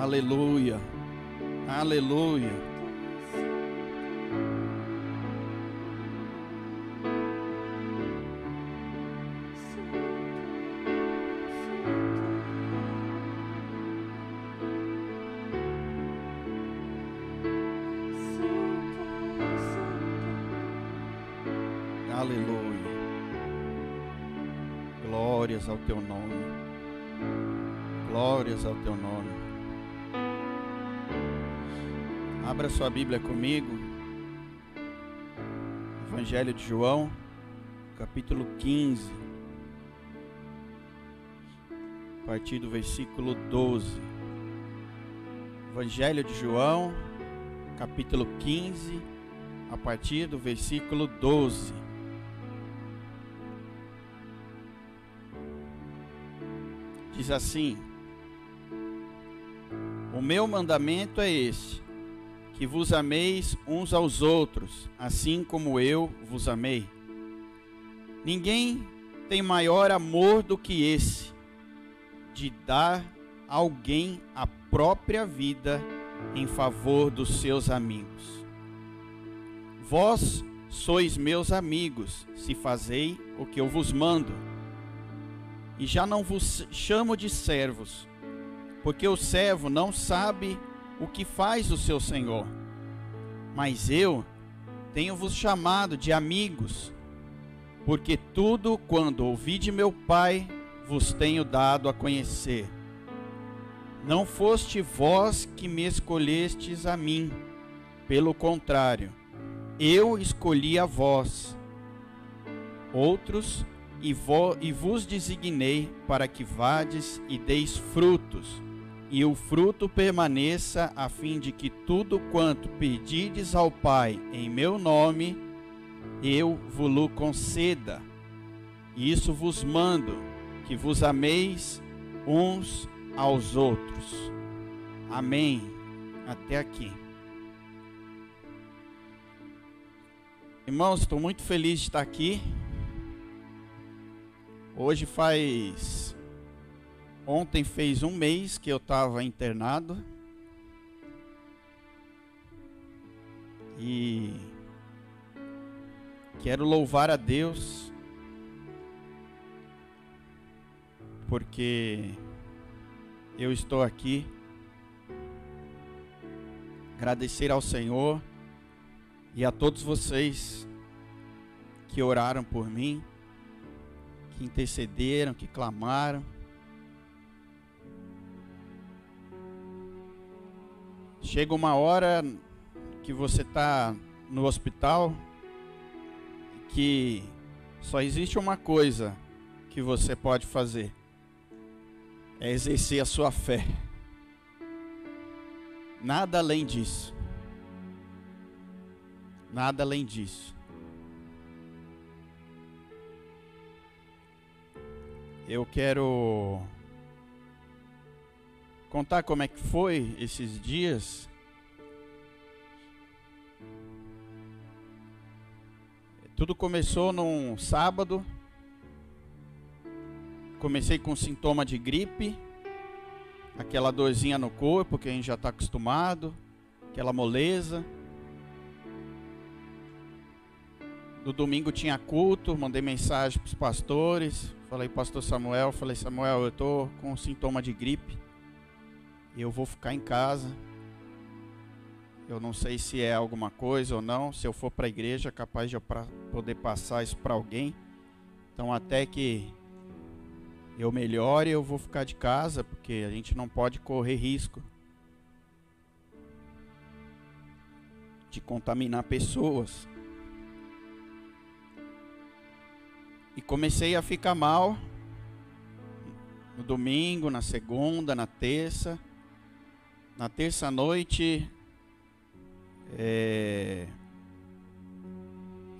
Aleluia. Aleluia. Aleluia. Glórias ao teu nome. Glórias ao teu nome. Abra sua Bíblia comigo. Evangelho de João, capítulo 15. A partir do versículo 12. Evangelho de João, capítulo 15, a partir do versículo 12. Diz assim: O meu mandamento é este: que vos ameis uns aos outros, assim como eu vos amei. Ninguém tem maior amor do que esse, de dar a alguém a própria vida em favor dos seus amigos. Vós sois meus amigos, se fazei o que eu vos mando. E já não vos chamo de servos, porque o servo não sabe o que faz o seu senhor. Mas eu tenho-vos chamado de amigos, porque tudo quando ouvi de meu Pai vos tenho dado a conhecer. Não foste vós que me escolhestes a mim, pelo contrário, eu escolhi a vós. Outros e vos designei para que vades e deis frutos, e o fruto permaneça, a fim de que tudo quanto pedides ao Pai em meu nome, eu vos conceda. Isso vos mando, que vos ameis uns aos outros. Amém. Até aqui. Irmãos, estou muito feliz de estar aqui. Hoje faz. Ontem fez um mês que eu estava internado. E quero louvar a Deus porque eu estou aqui. Agradecer ao Senhor e a todos vocês que oraram por mim que intercederam, que clamaram. Chega uma hora que você está no hospital que só existe uma coisa que você pode fazer: é exercer a sua fé. Nada além disso. Nada além disso. Eu quero contar como é que foi esses dias. Tudo começou num sábado. Comecei com sintoma de gripe, aquela dorzinha no corpo que a gente já está acostumado, aquela moleza. No domingo tinha culto, mandei mensagem para os pastores, Falei, pastor Samuel, falei, Samuel, eu tô com sintoma de gripe. Eu vou ficar em casa. Eu não sei se é alguma coisa ou não. Se eu for para a igreja, é capaz de eu poder passar isso para alguém. Então, até que eu melhore, eu vou ficar de casa, porque a gente não pode correr risco de contaminar pessoas. E comecei a ficar mal no domingo, na segunda, na terça. Na terça noite, é,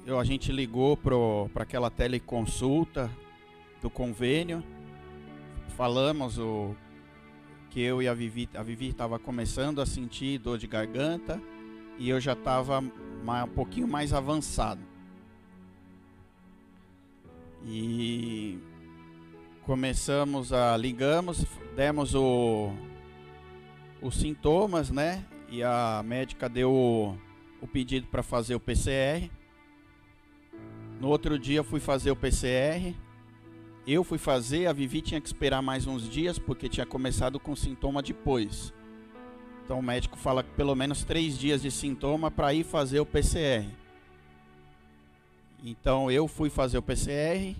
eu, a gente ligou para aquela teleconsulta do convênio. Falamos o, que eu e a Vivi, a Vivi estava começando a sentir dor de garganta e eu já estava um pouquinho mais avançado. E começamos a ligamos, demos o os sintomas, né? E a médica deu o, o pedido para fazer o PCR. No outro dia fui fazer o PCR. Eu fui fazer, a Vivi tinha que esperar mais uns dias porque tinha começado com sintoma depois. Então o médico fala que pelo menos três dias de sintoma para ir fazer o PCR. Então eu fui fazer o PCR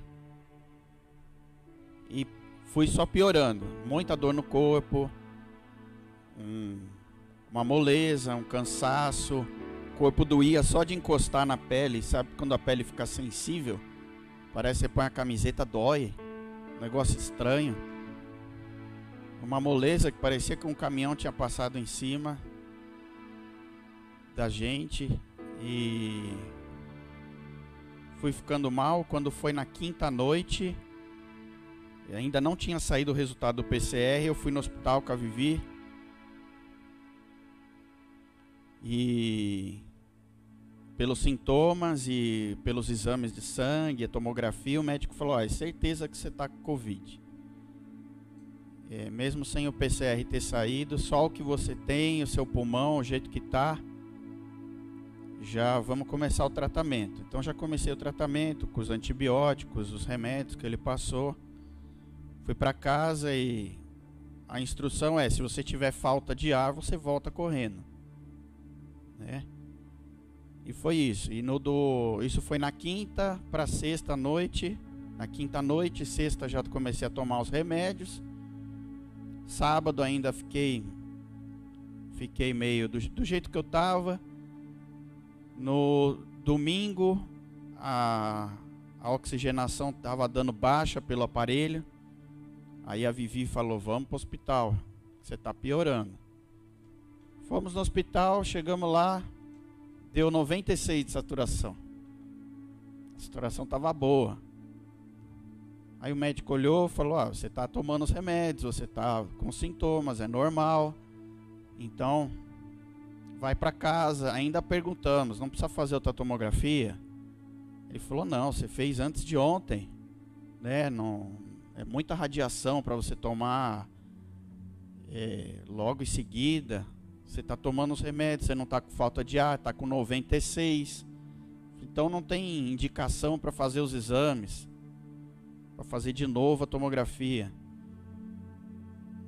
e fui só piorando. Muita dor no corpo, um, uma moleza, um cansaço. O corpo doía só de encostar na pele, sabe quando a pele fica sensível? Parece que você põe a camiseta, dói. Um negócio estranho. Uma moleza que parecia que um caminhão tinha passado em cima da gente. E fui ficando mal. Quando foi na quinta noite, ainda não tinha saído o resultado do PCR. Eu fui no hospital com a Vivi. E pelos sintomas e pelos exames de sangue, a tomografia, o médico falou: é certeza que você está com Covid. É, mesmo sem o PCR ter saído, só o que você tem, o seu pulmão, o jeito que está, já vamos começar o tratamento. Então já comecei o tratamento com os antibióticos, os remédios que ele passou. Fui para casa e a instrução é: se você tiver falta de ar, você volta correndo, né? E foi isso. E no do, isso foi na quinta para sexta noite. Na quinta noite, sexta já comecei a tomar os remédios. Sábado ainda fiquei fiquei meio do, do jeito que eu tava. No domingo a, a oxigenação estava dando baixa pelo aparelho. Aí a Vivi falou: "Vamos para o hospital. Você está piorando". Fomos no hospital, chegamos lá, deu 96 de saturação. A saturação estava boa. Aí o médico olhou e falou: ah, você está tomando os remédios, você está com sintomas, é normal. Então, vai para casa. Ainda perguntamos: não precisa fazer outra tomografia? Ele falou: não, você fez antes de ontem. Né? Não, é muita radiação para você tomar é, logo em seguida. Você está tomando os remédios, você não está com falta de ar, está com 96. Então não tem indicação para fazer os exames, para fazer de novo a tomografia.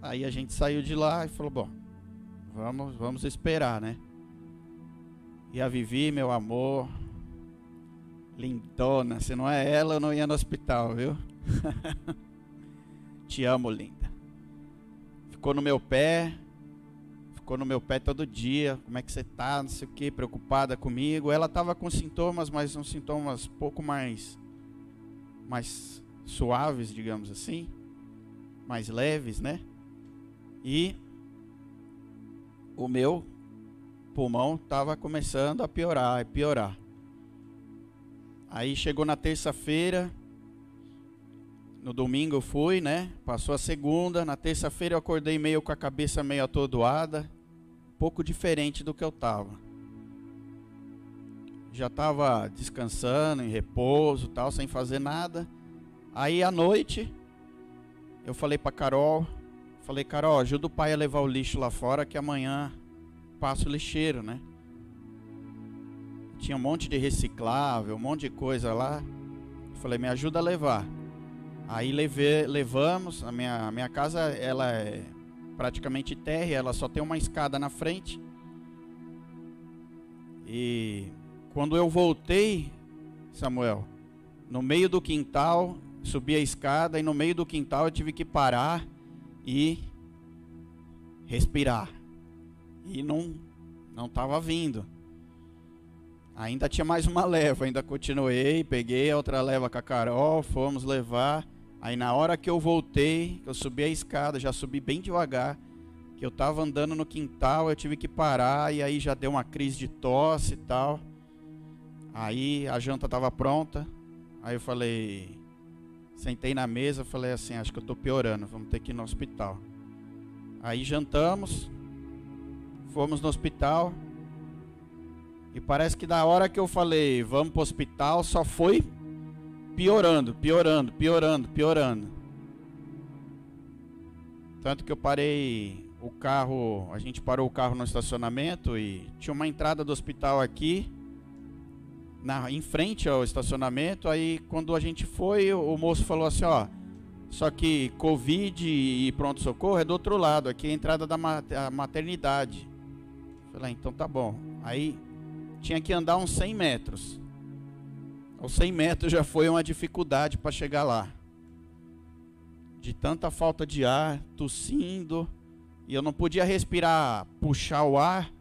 Aí a gente saiu de lá e falou: bom, vamos, vamos esperar, né? E a Vivi, meu amor, lindona, se não é ela, eu não ia no hospital, viu? Te amo, linda. Ficou no meu pé, ficou no meu pé todo dia, como é que você tá, não sei o que, preocupada comigo. Ela estava com sintomas, mas uns sintomas pouco mais mais suaves, digamos assim, mais leves, né? E o meu pulmão estava começando a piorar, a piorar. Aí chegou na terça-feira, no domingo eu fui, né? Passou a segunda, na terça-feira eu acordei meio com a cabeça meio atordoada, pouco diferente do que eu estava. Já estava descansando, em repouso, tal, sem fazer nada. Aí à noite, eu falei para Carol, falei, Carol, ajuda o pai a levar o lixo lá fora que amanhã passa o lixeiro, né? Tinha um monte de reciclável, um monte de coisa lá. falei, me ajuda a levar. Aí levei, levamos, a minha, a minha casa ela é praticamente terra, ela só tem uma escada na frente. E quando eu voltei, Samuel, no meio do quintal, subi a escada e no meio do quintal eu tive que parar e respirar. E não não estava vindo. Ainda tinha mais uma leva, ainda continuei, peguei a outra leva com a Carol, fomos levar. Aí na hora que eu voltei, eu subi a escada, já subi bem devagar, que eu tava andando no quintal, eu tive que parar e aí já deu uma crise de tosse e tal. Aí a janta tava pronta. Aí eu falei, sentei na mesa, falei assim, acho que eu tô piorando, vamos ter que ir no hospital. Aí jantamos, fomos no hospital. E parece que da hora que eu falei, vamos pro hospital, só foi piorando, piorando, piorando, piorando. Tanto que eu parei o carro, a gente parou o carro no estacionamento e tinha uma entrada do hospital aqui, na, em frente ao estacionamento. Aí quando a gente foi, o, moço falou assim, ó, só que Covid e pronto-socorro é do outro lado, aqui é a entrada da maternidade. Falei, ah, então tá bom. Aí tinha que andar uns 100 metros. Os 100 metros já foi uma dificuldade para chegar lá. De tanta falta de ar, tossindo, e eu não podia respirar, puxar o ar,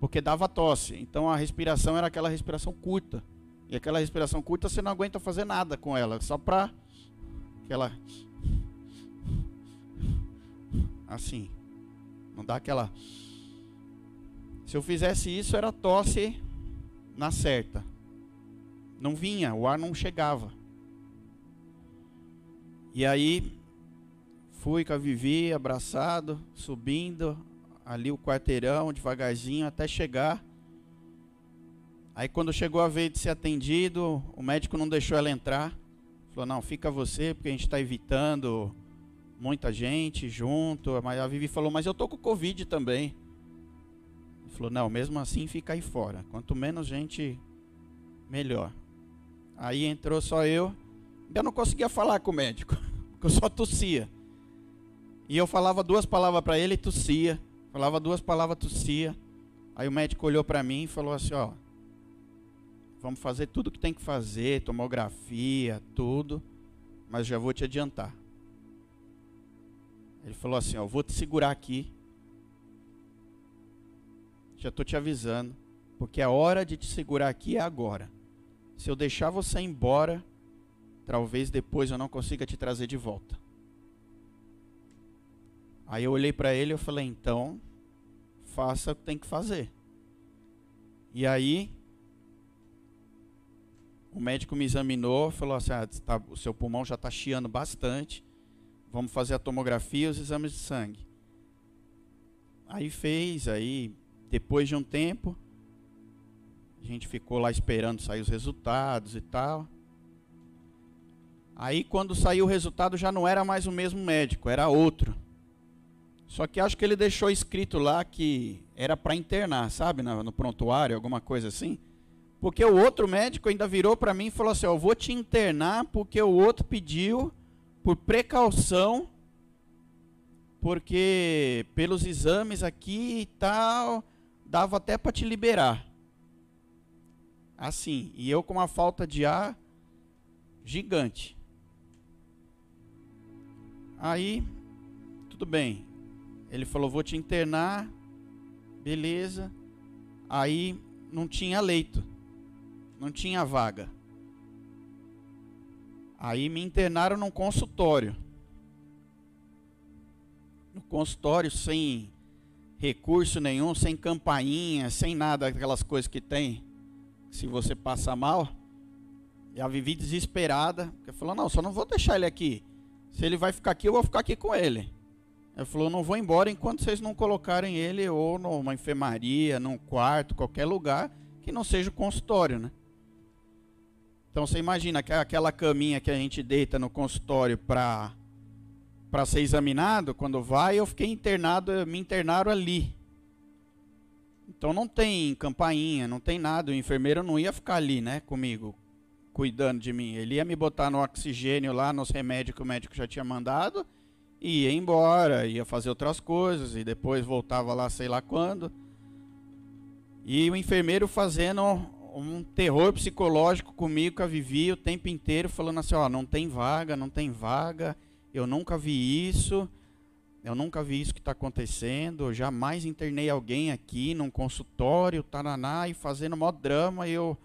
porque dava tosse. Então a respiração era aquela respiração curta. E aquela respiração curta você não aguenta fazer nada com ela, só para aquela assim. Não dá aquela Se eu fizesse isso era tosse na certa. Não vinha, o ar não chegava. E aí fui com a Vivi abraçado, subindo ali o quarteirão devagarzinho até chegar. Aí quando chegou a vez de ser atendido, o médico não deixou ela entrar. Falou, não, fica você, porque a gente está evitando muita gente junto. Mas a Vivi falou, mas eu tô com Covid também. Ele falou, não, mesmo assim fica aí fora. Quanto menos gente, melhor. Aí entrou só eu. Eu não conseguia falar com o médico, porque eu só tossia. E eu falava duas palavras para ele e tossia. Falava duas palavras, tossia. Aí o médico olhou para mim e falou assim: Ó, vamos fazer tudo que tem que fazer, tomografia, tudo, mas já vou te adiantar. Ele falou assim: Ó, vou te segurar aqui. Já estou te avisando, porque a hora de te segurar aqui é agora. Se eu deixar você embora, talvez depois eu não consiga te trazer de volta. Aí eu olhei para ele e falei, então, faça o que tem que fazer. E aí, o médico me examinou, falou assim, ah, tá, o seu pulmão já está chiando bastante, vamos fazer a tomografia e os exames de sangue. Aí fez, aí depois de um tempo, a gente ficou lá esperando sair os resultados e tal. Aí quando saiu o resultado já não era mais o mesmo médico, era outro. Só que acho que ele deixou escrito lá que era para internar, sabe, no, prontuário, alguma coisa assim. Porque o outro médico ainda virou para mim e falou assim: "Eu vou te internar porque o outro pediu por precaução, porque pelos exames aqui e tal, dava até para te liberar". Assim, e eu com uma falta de ar gigante. Aí, tudo bem. Ele falou: Vou te internar. Beleza. Aí não tinha leito. Não tinha vaga. Aí me internaram num consultório. No consultório sem recurso nenhum, sem campainha, sem nada, aquelas coisas que tem. Se você passa mal. A Vivi desesperada, porque falou: Não, só não vou deixar ele aqui. Se ele vai ficar aqui, eu vou ficar aqui com ele. Ele falou: não vou embora enquanto vocês não colocarem ele ou numa enfermaria, num quarto, qualquer lugar que não seja o consultório, né? Então você imagina aquela caminha que a gente deita no consultório para para ser examinado, quando vai, eu fiquei internado, me internaram ali. Então não tem campainha, não tem nada, o enfermeiro não ia ficar ali, né, comigo, cuidando de mim. Ele ia me botar no oxigênio lá, nos remédios que o médico já tinha mandado e ia embora, ia fazer outras coisas e depois voltava lá sei lá quando. E o enfermeiro fazendo um terror psicológico comigo que eu vivi o tempo inteiro, falando assim, ó, não tem vaga, não tem vaga, eu nunca vi isso, eu nunca vi isso que está acontecendo, eu jamais internei alguém aqui num consultório, taraná, e fazendo mó drama, eu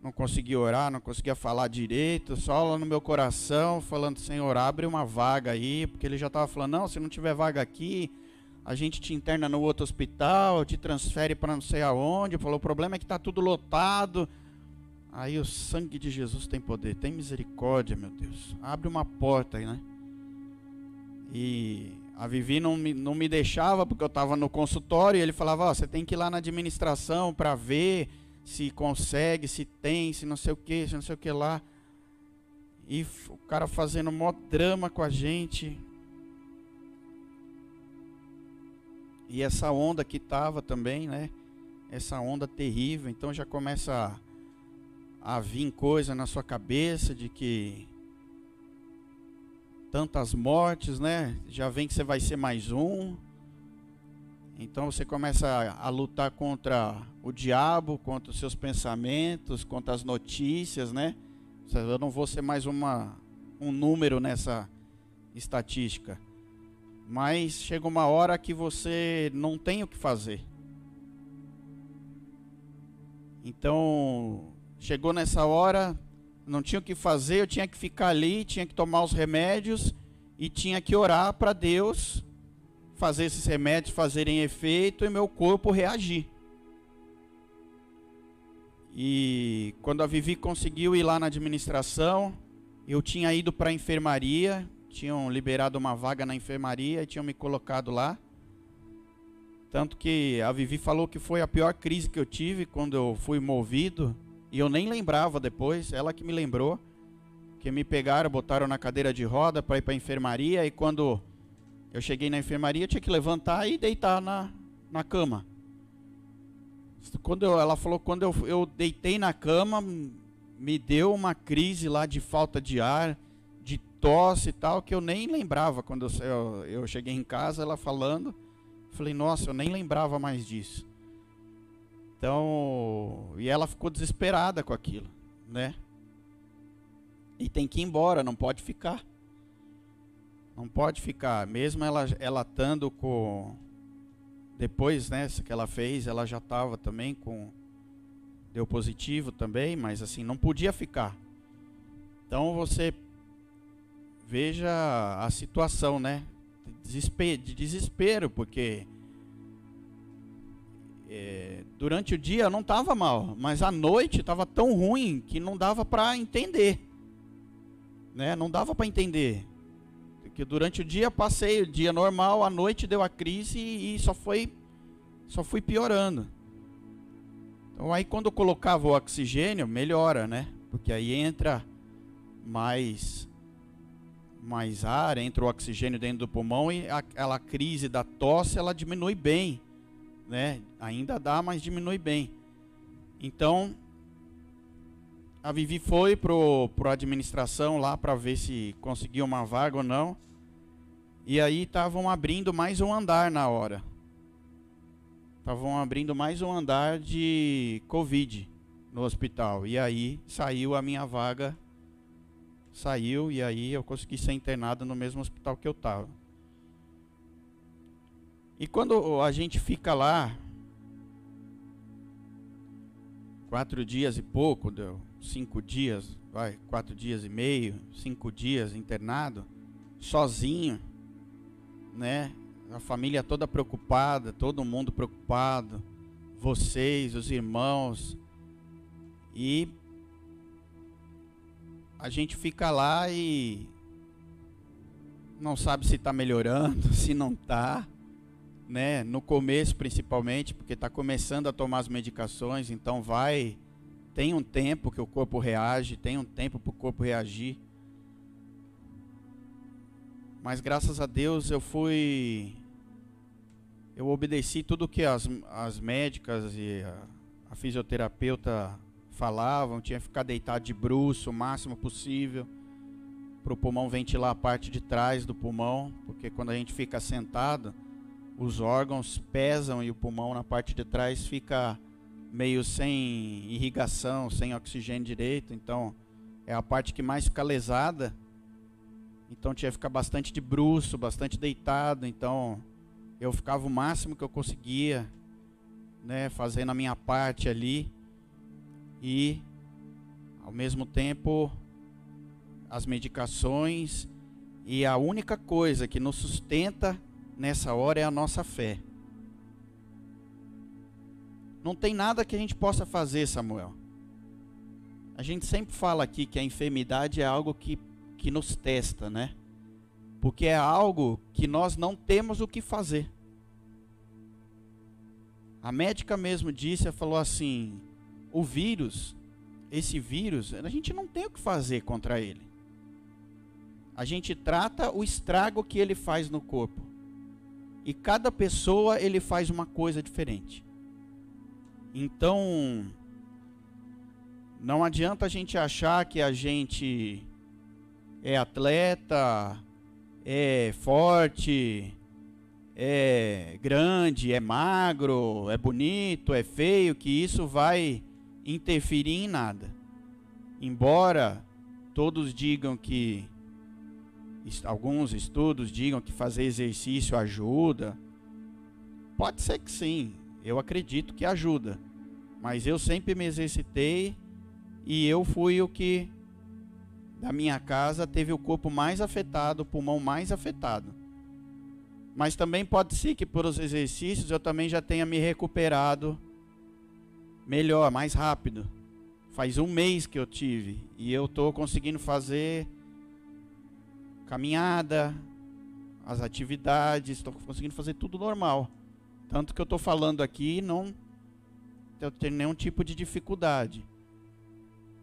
não conseguia orar, não conseguia falar direito, só lá no meu coração, falando, Senhor, abre uma vaga aí, porque ele já estava falando, não, se não tiver vaga aqui, a gente te interna no outro hospital, te transfere para não sei aonde, falou, o problema é que está tudo lotado. Aí o sangue de Jesus tem poder, tem misericórdia, meu Deus. Abre uma porta aí, né? E a Vivi não me, não me deixava, porque eu estava no consultório, e ele falava, oh, você tem que ir lá na administração para ver se consegue, se tem, se não sei o que, se não sei o que lá. E o cara fazendo mó drama com a gente. E essa onda que tava também, né? Essa onda terrível, então já começa a, a vir coisa na sua cabeça de que tantas mortes, né? Já vem que você vai ser mais um. Então você começa a, a, lutar contra o diabo, contra os seus pensamentos, contra as notícias, né? Eu não vou ser mais uma, um número nessa estatística. Mas chega uma hora que você não tem o que fazer. Então, chegou nessa hora, não tinha o que fazer, eu tinha que ficar ali, tinha que tomar os remédios e tinha que orar para Deus fazer esses remédios fazerem efeito e meu corpo reagir. E quando a Vivi conseguiu ir lá na administração, eu tinha ido para a enfermaria, tinham liberado uma vaga na enfermaria e tinham me colocado lá. Tanto que a Vivi falou que foi a pior crise que eu tive quando eu fui movido e eu nem lembrava depois, ela que me lembrou, que me pegaram, botaram na cadeira de roda para ir para a enfermaria e quando eu cheguei na enfermaria tinha que levantar e deitar na, na cama. Quando eu, ela falou quando eu, eu deitei na cama, me deu uma crise lá de falta de ar, de tosse e tal, que eu nem lembrava quando eu, eu cheguei em casa, ela falando. Falei, nossa, eu nem lembrava mais disso. Então, e ela ficou desesperada com aquilo, né? E tem que ir embora, não pode ficar. Não pode ficar, mesmo ela ela estando com depois, né, que ela fez, ela já estava também com deu positivo também, mas assim não podia ficar. Então você veja a situação, né? De desespero, porque é, durante o dia não estava mal, mas à noite estava tão ruim que não dava para entender, né? Não dava para entender que durante o dia passei o dia normal, à noite deu a crise e, e só foi só fui piorando. Então aí quando eu colocava o oxigênio, melhora, né? Porque aí entra mais mais ar, entra o oxigênio dentro do pulmão e aquela crise da tosse ela diminui bem né? Ainda dá, mas diminui bem. Então, a Vivi foi pro pro administração lá para ver se conseguia uma vaga ou não. E aí estavam abrindo mais um andar na hora. Estavam abrindo mais um andar de Covid no hospital. E aí saiu a minha vaga. Saiu e aí eu consegui ser internado no mesmo hospital que eu estava. E quando a gente fica lá, quatro dias e pouco, deu cinco dias, vai, quatro dias e meio, cinco dias internado, sozinho, né? A família toda preocupada, todo mundo preocupado, vocês, os irmãos, e a gente fica lá e não sabe se está melhorando, se não está né, no começo principalmente, porque está começando a tomar as medicações, então vai, tem um tempo que o corpo reage, tem um tempo para o corpo reagir. Mas graças a Deus eu fui, eu obedeci tudo que as, as médicas e a, a fisioterapeuta falavam, tinha que ficar deitado de bruço o máximo possível para o pulmão ventilar a parte de trás do pulmão, porque quando a gente fica sentado, os órgãos pesam e o pulmão na parte de trás fica meio sem irrigação, sem oxigênio direito, então é a parte que mais fica lesada. Então tinha que ficar bastante de bruço, bastante deitado, então eu ficava o máximo que eu conseguia, né, fazendo a minha parte ali e ao mesmo tempo as medicações e a única coisa que nos sustenta nessa hora é a nossa fé. Não tem nada que a gente possa fazer, Samuel. A gente sempre fala aqui que a enfermidade é algo que, que nos testa, né? Porque é algo que nós não temos o que fazer. A médica mesmo disse, ela falou assim: o vírus, esse vírus, a gente não tem o que fazer contra ele. A gente trata o estrago que ele faz no corpo. E cada pessoa ele faz uma coisa diferente. Então, não adianta a gente achar que a gente é atleta, é forte, é grande, é magro, é bonito, é feio, que isso vai interferir em nada. Embora todos digam que alguns estudos digam que fazer exercício ajuda, pode ser que sim, eu acredito que ajuda. Mas eu sempre me exercitei e eu fui o que da minha casa teve o corpo mais afetado, o pulmão mais afetado. Mas também pode ser que por os exercícios eu também já tenha me recuperado melhor, mais rápido. Faz um mês que eu tive e eu estou conseguindo fazer caminhada, as atividades, estou conseguindo fazer tudo normal. Tanto que eu estou falando aqui não eu tenho nenhum tipo de dificuldade.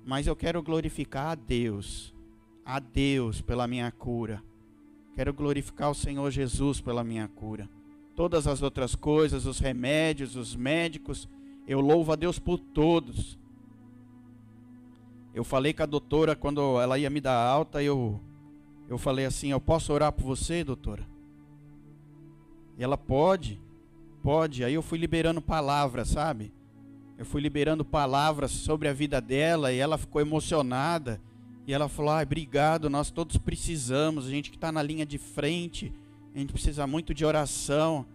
Mas eu quero glorificar a Deus, a Deus pela minha cura. Quero glorificar o Senhor Jesus pela minha cura. Todas as outras coisas, os remédios, os médicos, eu louvo a Deus por todos. Eu falei com a doutora quando ela ia me dar alta, eu eu falei assim: "Eu posso orar por você, doutora?" E ela pode. Pode. Aí eu fui liberando palavras, sabe? Eu fui liberando palavras sobre a vida dela e ela ficou emocionada. E ela falou: ah, obrigado, nós todos precisamos, a gente que está na linha de frente, a gente precisa muito de oração.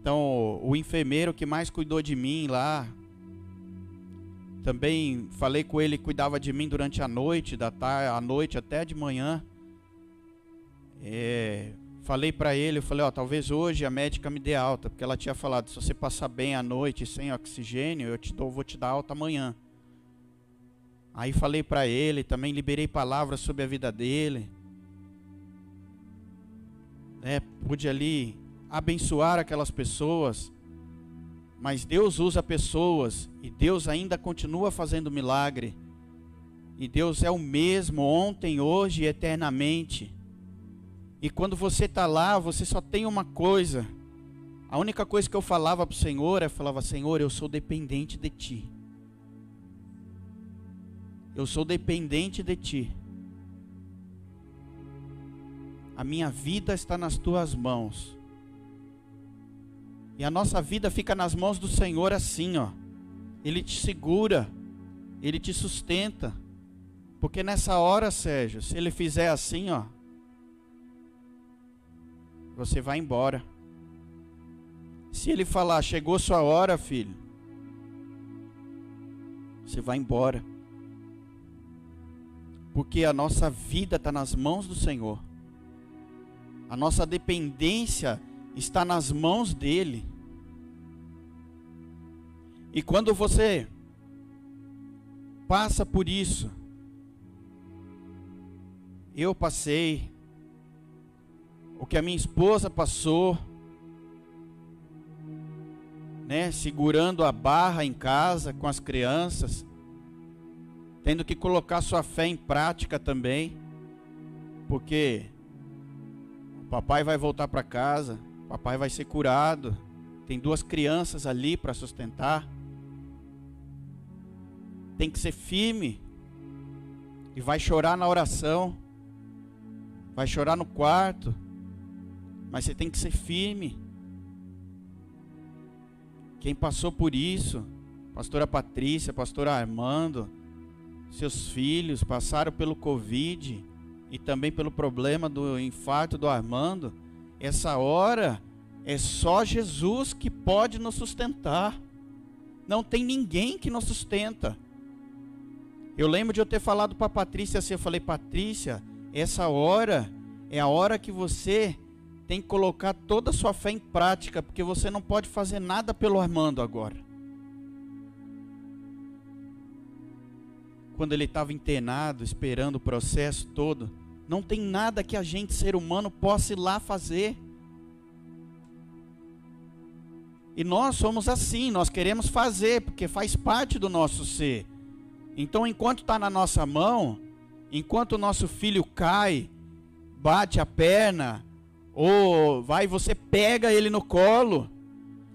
Então, o enfermeiro que mais cuidou de mim lá, também falei com ele, cuidava de mim durante a noite, da tarde, à noite até de manhã. É, falei para ele, eu falei, ó, talvez hoje a médica me dê alta, porque ela tinha falado, se você passar bem a noite sem oxigênio, eu te dou, vou te dar alta amanhã. Aí falei para ele, também liberei palavras sobre a vida dele. É, pude ali abençoar aquelas pessoas. Mas Deus usa pessoas e Deus ainda continua fazendo milagre. E Deus é o mesmo ontem, hoje e eternamente. E quando você está lá, você só tem uma coisa. A única coisa que eu falava para o Senhor é: falava, Senhor, eu sou dependente de Ti. Eu sou dependente de Ti. A minha vida está nas Tuas mãos. E a nossa vida fica nas mãos do Senhor assim, ó. Ele te segura, ele te sustenta. Porque nessa hora, Sérgio, se ele fizer assim, ó, você vai embora. Se ele falar, chegou sua hora, filho, você vai embora. Porque a nossa vida está nas mãos do Senhor. A nossa dependência está nas mãos dele. E quando você passa por isso, eu passei, o que a minha esposa passou, né, segurando a barra em casa com as crianças, tendo que colocar sua fé em prática também, porque Papai vai voltar para casa, papai vai ser curado. Tem duas crianças ali para sustentar. Tem que ser firme. E vai chorar na oração. Vai chorar no quarto. Mas você tem que ser firme. Quem passou por isso, pastora Patrícia, pastor Armando, seus filhos passaram pelo Covid e também pelo problema do infarto do Armando, essa hora é só Jesus que pode nos sustentar. Não tem ninguém que nos sustenta. Eu lembro de eu ter falado para Patrícia assim, eu falei: "Patrícia, essa hora é a hora que você tem que colocar toda a sua fé em prática, porque você não pode fazer nada pelo Armando agora." Quando ele estava internado, esperando o processo todo, não tem nada que a gente, ser humano, possa ir lá fazer. E nós somos assim, nós queremos fazer, porque faz parte do nosso ser. Então, enquanto está na nossa mão, enquanto o nosso filho cai, bate a perna, Ou vai, você pega ele no colo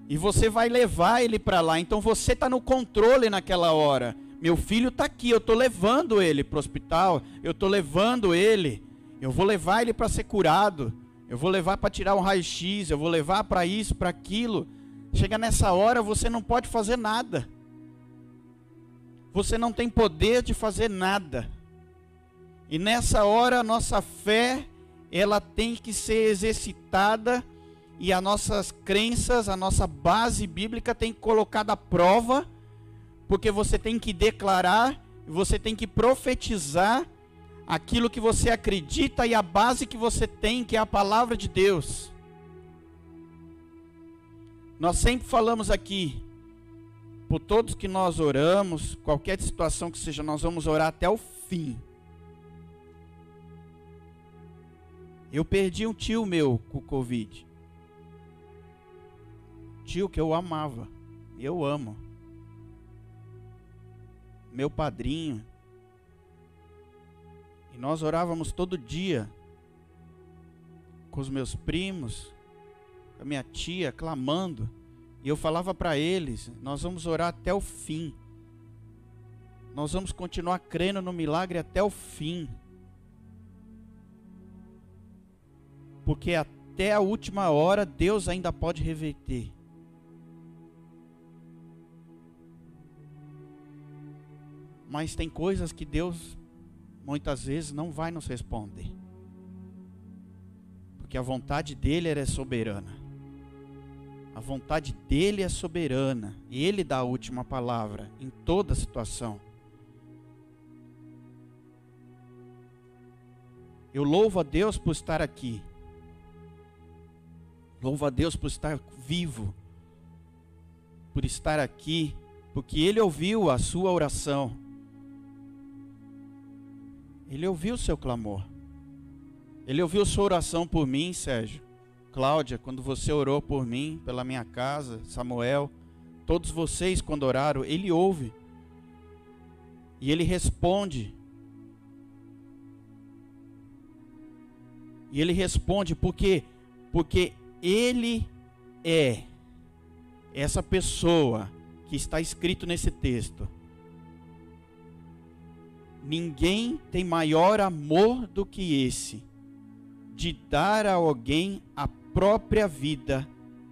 e você vai levar ele para lá. Então você está no controle naquela hora. Meu filho está aqui, eu estou levando ele para o hospital, eu estou levando ele, eu vou levar ele para ser curado, eu vou levar para tirar um raio-x, eu vou levar para isso, para aquilo. Chega nessa hora, você não pode fazer nada. Você não tem poder de fazer nada. E nessa hora a nossa fé, ela tem que ser exercitada e as nossas crenças, a nossa base bíblica tem que colocar à prova, porque você tem que declarar, você tem que profetizar aquilo que você acredita e a base que você tem, que é a palavra de Deus. Nós sempre falamos aqui, por todos que nós oramos, qualquer situação que seja, nós vamos orar até o fim. Eu perdi um tio meu com o Covid. Tio que eu amava. Eu amo. Meu padrinho. E nós orávamos todo dia. Com os meus primos. Com a minha tia, clamando. E eu falava para eles: Nós vamos orar até o fim. Nós vamos continuar crendo no milagre até o fim. porque até a última hora Deus ainda pode reverter. Mas tem coisas que Deus muitas vezes não vai nos responder. Porque a vontade dele é soberana. A vontade dele é soberana. Ele dá a última palavra em toda situação. Eu louvo a Deus por estar aqui. Louva a Deus por estar vivo, por estar aqui, porque Ele ouviu a sua oração. Ele ouviu o seu clamor. Ele ouviu sua oração por mim, Sérgio. Cláudia, quando você orou por mim, pela minha casa, Samuel, todos vocês quando oraram, Ele ouve. E Ele responde. E Ele responde porque porque ele é essa pessoa que está escrito nesse texto. Ninguém tem maior amor do que esse, de dar a alguém a própria vida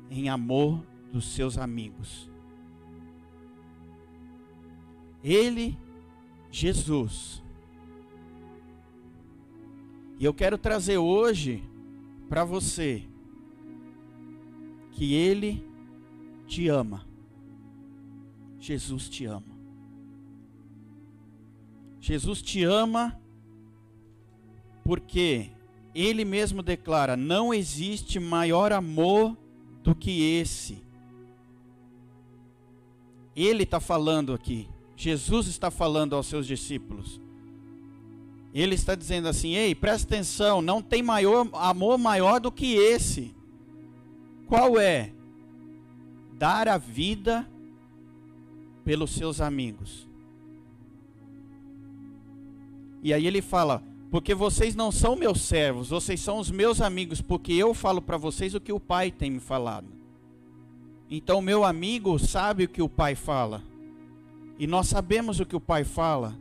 em amor dos seus amigos. Ele, Jesus. E eu quero trazer hoje para você que Ele te ama. Jesus te ama. Jesus te ama porque Ele mesmo declara: não existe maior amor do que esse. Ele está falando aqui. Jesus está falando aos seus discípulos. Ele está dizendo assim: ei, presta atenção, não tem maior amor maior do que esse. Qual é? Dar a vida pelos seus amigos. E aí ele fala: Porque vocês não são meus servos, vocês são os meus amigos, porque eu falo para vocês o que o Pai tem me falado. Então, meu amigo sabe o que o Pai fala. E nós sabemos o que o Pai fala.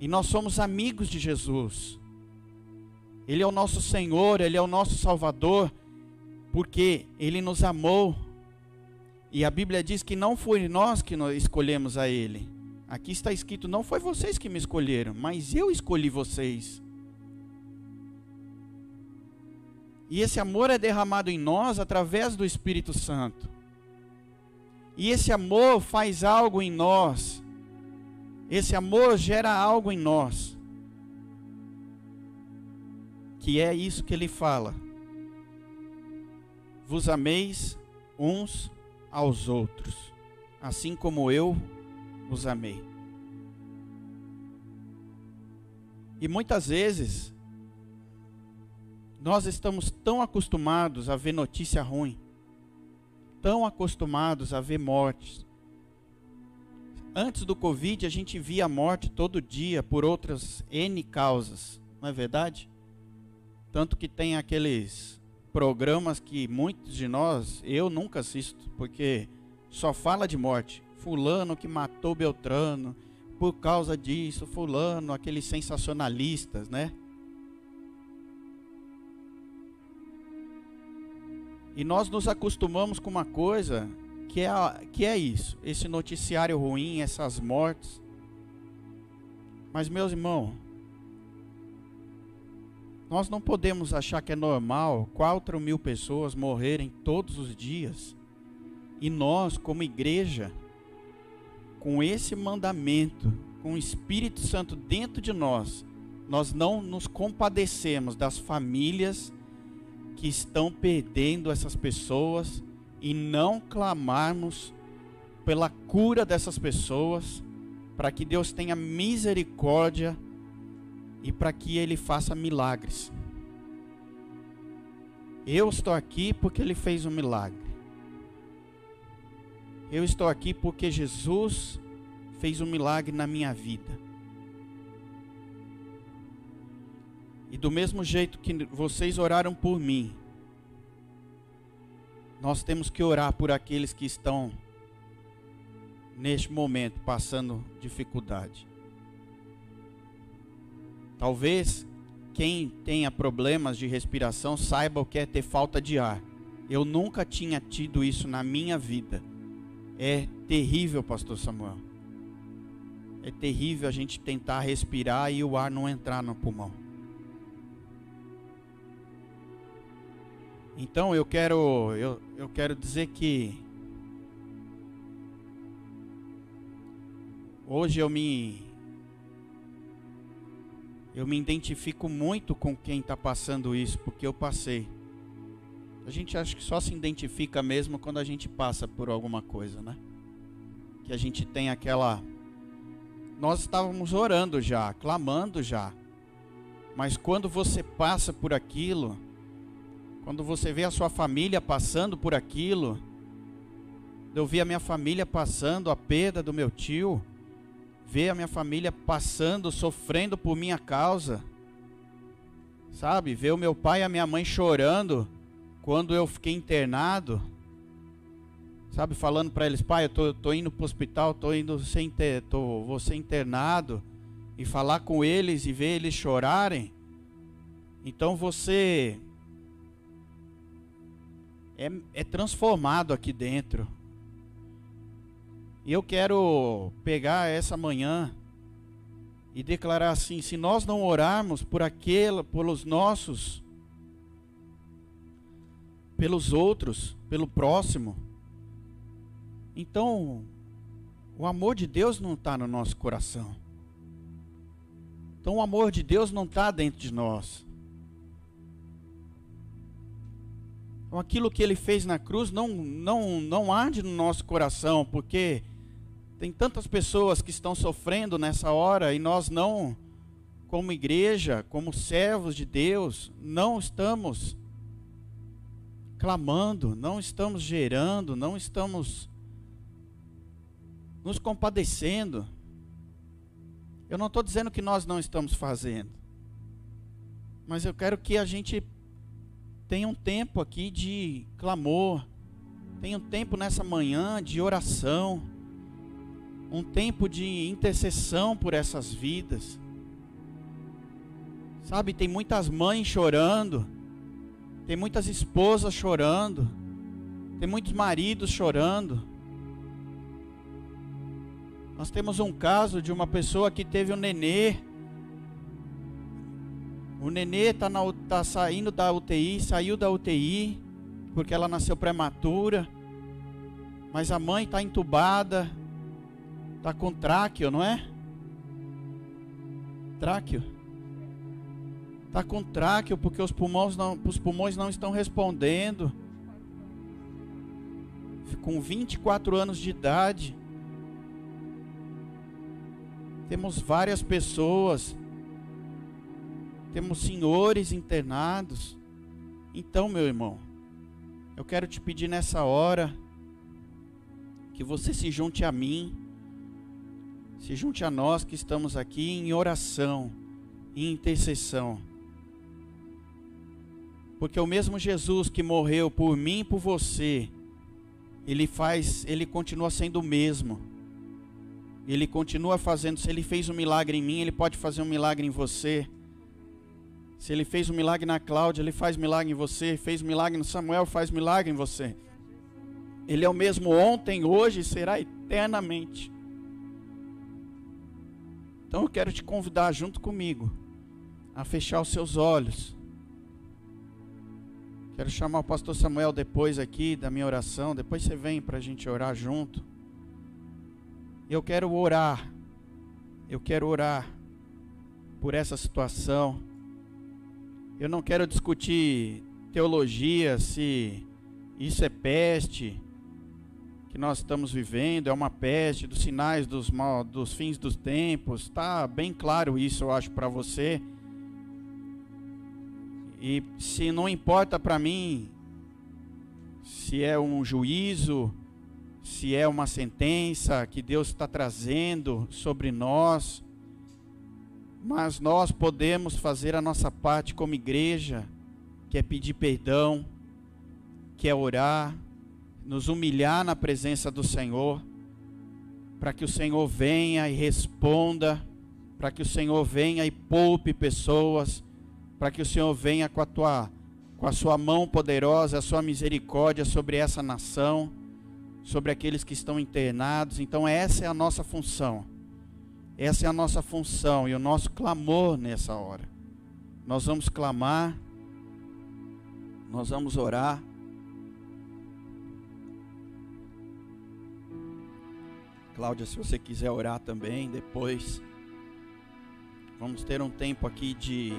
E nós somos amigos de Jesus. Ele é o nosso Senhor, Ele é o nosso Salvador porque Ele nos amou. E a Bíblia diz que não foi nós que nós escolhemos a Ele. Aqui está escrito: não foi vocês que me escolheram, mas eu escolhi vocês. E esse amor é derramado em nós através do Espírito Santo. E esse amor faz algo em nós. Esse amor gera algo em nós. Que é isso que ele fala vos ameis uns aos outros, assim como eu vos amei. E muitas vezes, nós estamos tão acostumados a ver notícia ruim, tão acostumados a ver mortes. Antes do Covid, a gente via morte todo dia por outras N causas, não é verdade? Tanto que tem aqueles programas que muitos de nós, eu nunca assisto, porque só fala de morte. Fulano que matou Beltrano, por causa disso, fulano, aqueles sensacionalistas, né? E nós nos acostumamos com uma coisa que é, que é isso, esse noticiário ruim, essas mortes. Mas, meus irmãos, nós não podemos achar que é normal 4 mil pessoas morrerem todos os dias. E nós, como igreja, com esse mandamento, com o Espírito Santo dentro de nós, nós não nos compadecemos das famílias que estão perdendo essas pessoas e não clamarmos pela cura dessas pessoas, para que Deus tenha misericórdia e para que Ele faça milagres. Eu estou aqui porque Ele fez um milagre. Eu estou aqui porque Jesus fez um milagre na minha vida. E do mesmo jeito que vocês oraram por mim, nós temos que orar por aqueles que estão neste momento passando dificuldade. Talvez quem tenha problemas de respiração saiba o que é ter falta de ar. Eu nunca tinha tido isso na minha vida. É terrível, pastor Samuel. É terrível a gente tentar respirar e o ar não entrar no pulmão. Então eu quero eu, eu quero dizer que hoje eu me eu me identifico muito com quem está passando isso, porque eu passei. A gente acha que só se identifica mesmo quando a gente passa por alguma coisa, né? Que a gente tem aquela. Nós estávamos orando já, clamando já. Mas quando você passa por aquilo, quando você vê a sua família passando por aquilo, eu vi a minha família passando, a perda do meu tio, ver a minha família passando, sofrendo por minha causa, sabe? Ver o meu pai e a minha mãe chorando quando eu fiquei internado, sabe, falando para eles, pai, eu tô, tô indo para o hospital, tô indo sem ter, tô, vou ser internado, e falar com eles e ver eles chorarem, então você é, é transformado aqui dentro. E eu quero pegar essa manhã e declarar assim: se nós não orarmos por aquele, pelos nossos pelos outros, pelo próximo. Então, o amor de Deus não está no nosso coração. Então, o amor de Deus não está dentro de nós. Então, aquilo que ele fez na cruz não, não, não arde no nosso coração, porque tem tantas pessoas que estão sofrendo nessa hora e nós não, como igreja, como servos de Deus, não estamos clamando, não estamos gerando, não estamos nos compadecendo. Eu não estou dizendo que nós não estamos fazendo, mas eu quero que a gente tenha um tempo aqui de clamor, tenha um tempo nessa manhã de oração, um tempo de intercessão por essas vidas. Sabe, tem muitas mães chorando, tem muitas esposas chorando. Tem muitos maridos chorando. Nós temos um caso de uma pessoa que teve um nenê. O nenê está tá saindo da UTI, saiu da UTI, porque ela nasceu prematura. Mas a mãe está entubada, está com tráqueo, não é? Tráqueo. Está com tráqueo porque os pulmões, não, os pulmões não estão respondendo. Com 24 anos de idade. Temos várias pessoas. Temos senhores internados. Então, meu irmão, eu quero te pedir nessa hora que você se junte a mim, se junte a nós que estamos aqui em oração, em intercessão Porque o mesmo Jesus que morreu por mim e por você, ele faz, ele continua sendo o mesmo. Ele continua fazendo, se ele fez um milagre em mim, ele pode fazer um milagre em você. Se ele fez um milagre na Cláudia, ele faz milagre em você. Fez um milagre no Samuel, faz milagre em você. Ele é o mesmo ontem, hoje e será eternamente. Então eu quero te convidar junto comigo a fechar os seus olhos. Quero chamar o pastor Samuel depois aqui da minha oração. Depois você vem para a gente orar junto. Eu quero orar. Eu quero orar por essa situação. Eu não quero discutir teologia, se isso é peste que nós estamos vivendo, é uma peste dos sinais dos, mal, dos fins dos tempos. Está bem claro isso, eu acho, para você. E se não importa para mim se é um juízo, se é uma sentença que Deus está trazendo sobre nós, mas nós podemos fazer a nossa parte como igreja, que é pedir perdão, que é orar, nos humilhar na presença do Senhor, para que o Senhor venha e responda, para que o Senhor venha e poupe pessoas, para que o Senhor venha com a tua com a sua mão poderosa, a sua misericórdia sobre essa nação, sobre aqueles que estão internados. Então essa é a nossa função essa é a nossa função e o nosso clamor nessa hora. Nós vamos clamar, nós vamos orar. Cláudia, se você quiser orar também depois, vamos ter um tempo aqui de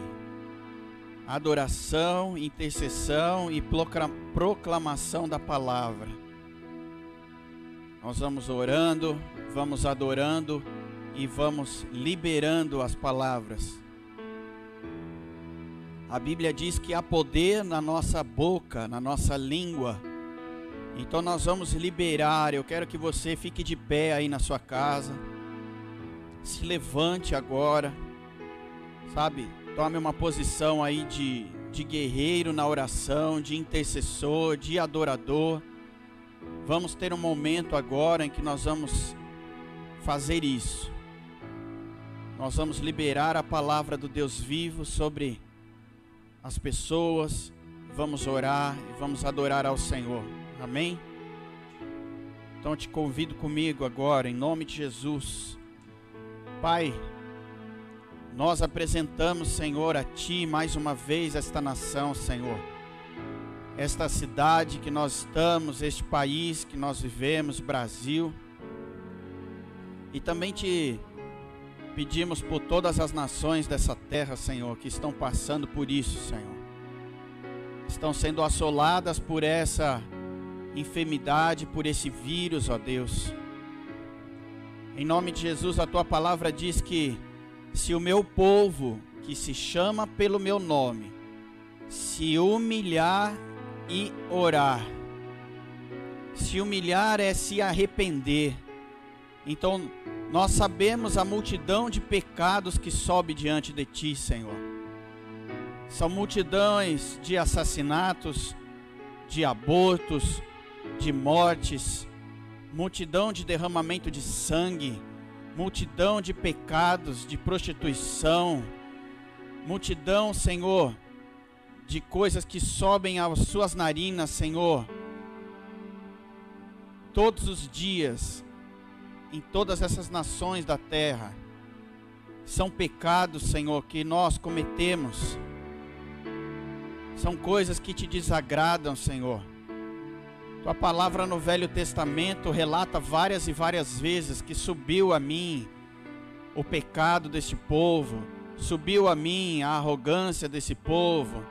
adoração, intercessão e proclamação da palavra. Nós vamos orando, vamos adorando e vamos liberando as palavras. A Bíblia diz que há poder na nossa boca, na nossa língua. Então nós vamos liberar. Eu quero que você fique de pé aí na sua casa. Se levante agora. Sabe? Tome uma posição aí de, de guerreiro na oração, de intercessor, de adorador. Vamos ter um momento agora em que nós vamos fazer isso nós vamos liberar a palavra do Deus vivo sobre as pessoas, vamos orar e vamos adorar ao Senhor. Amém? Então te convido comigo agora, em nome de Jesus. Pai, nós apresentamos, Senhor, a Ti mais uma vez esta nação, Senhor. Esta cidade que nós estamos, este país que nós vivemos, Brasil. E também te Pedimos por todas as nações dessa terra, Senhor, que estão passando por isso, Senhor. Estão sendo assoladas por essa enfermidade, por esse vírus, ó Deus. Em nome de Jesus, a tua palavra diz que se o meu povo, que se chama pelo meu nome, se humilhar e orar, se humilhar é se arrepender. Então, nós sabemos a multidão de pecados que sobe diante de ti, Senhor. São multidões de assassinatos, de abortos, de mortes, multidão de derramamento de sangue, multidão de pecados, de prostituição, multidão, Senhor, de coisas que sobem às suas narinas, Senhor, todos os dias em todas essas nações da terra. São pecados, Senhor, que nós cometemos. São coisas que te desagradam, Senhor. Tua palavra no Velho Testamento relata várias e várias vezes que subiu a mim o pecado deste povo, subiu a mim a arrogância desse povo,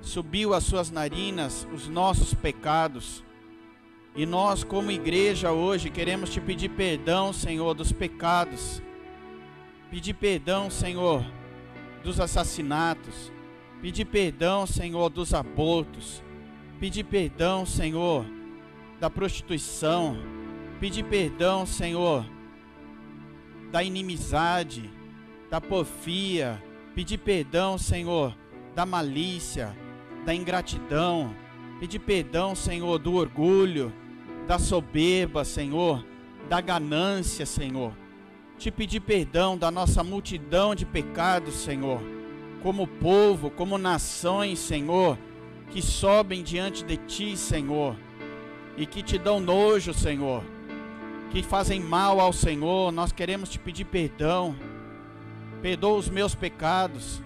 subiu às suas narinas os nossos pecados. E nós, como igreja, hoje queremos te pedir perdão, Senhor, dos pecados. Pedir perdão, Senhor, dos assassinatos. Pedir perdão, Senhor, dos abortos. Pedir perdão, Senhor, da prostituição. Pedir perdão, Senhor, da inimizade, da porfia. Pedir perdão, Senhor, da malícia. da ingratidão, pedir perdão, Senhor, do orgulho, da soberba, Senhor, da ganância, Senhor. Te pedir perdão da nossa multidão de pecados, Senhor, como povo, como nações, Senhor, que sobem diante de Ti, Senhor, e que te dão nojo, Senhor, que fazem mal ao Senhor. Nós queremos te pedir perdão. Perdoa os meus pecados,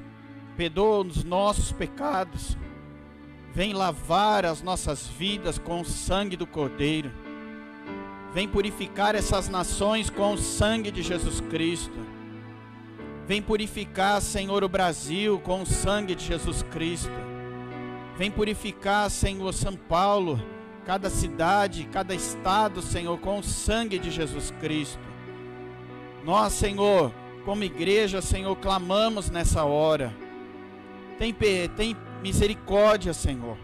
perdoa os nossos pecados Vem lavar as nossas vidas com o sangue do Cordeiro. Vem purificar essas nações com o sangue de Jesus Cristo. Vem purificar, Senhor, o Brasil com o sangue de Jesus Cristo. Vem purificar, Senhor, São Paulo, cada cidade, cada estado, Senhor, com o sangue de Jesus Cristo. Nós, Senhor, como igreja, Senhor, clamamos nessa hora. Tem, tem misericórdia, Senhor.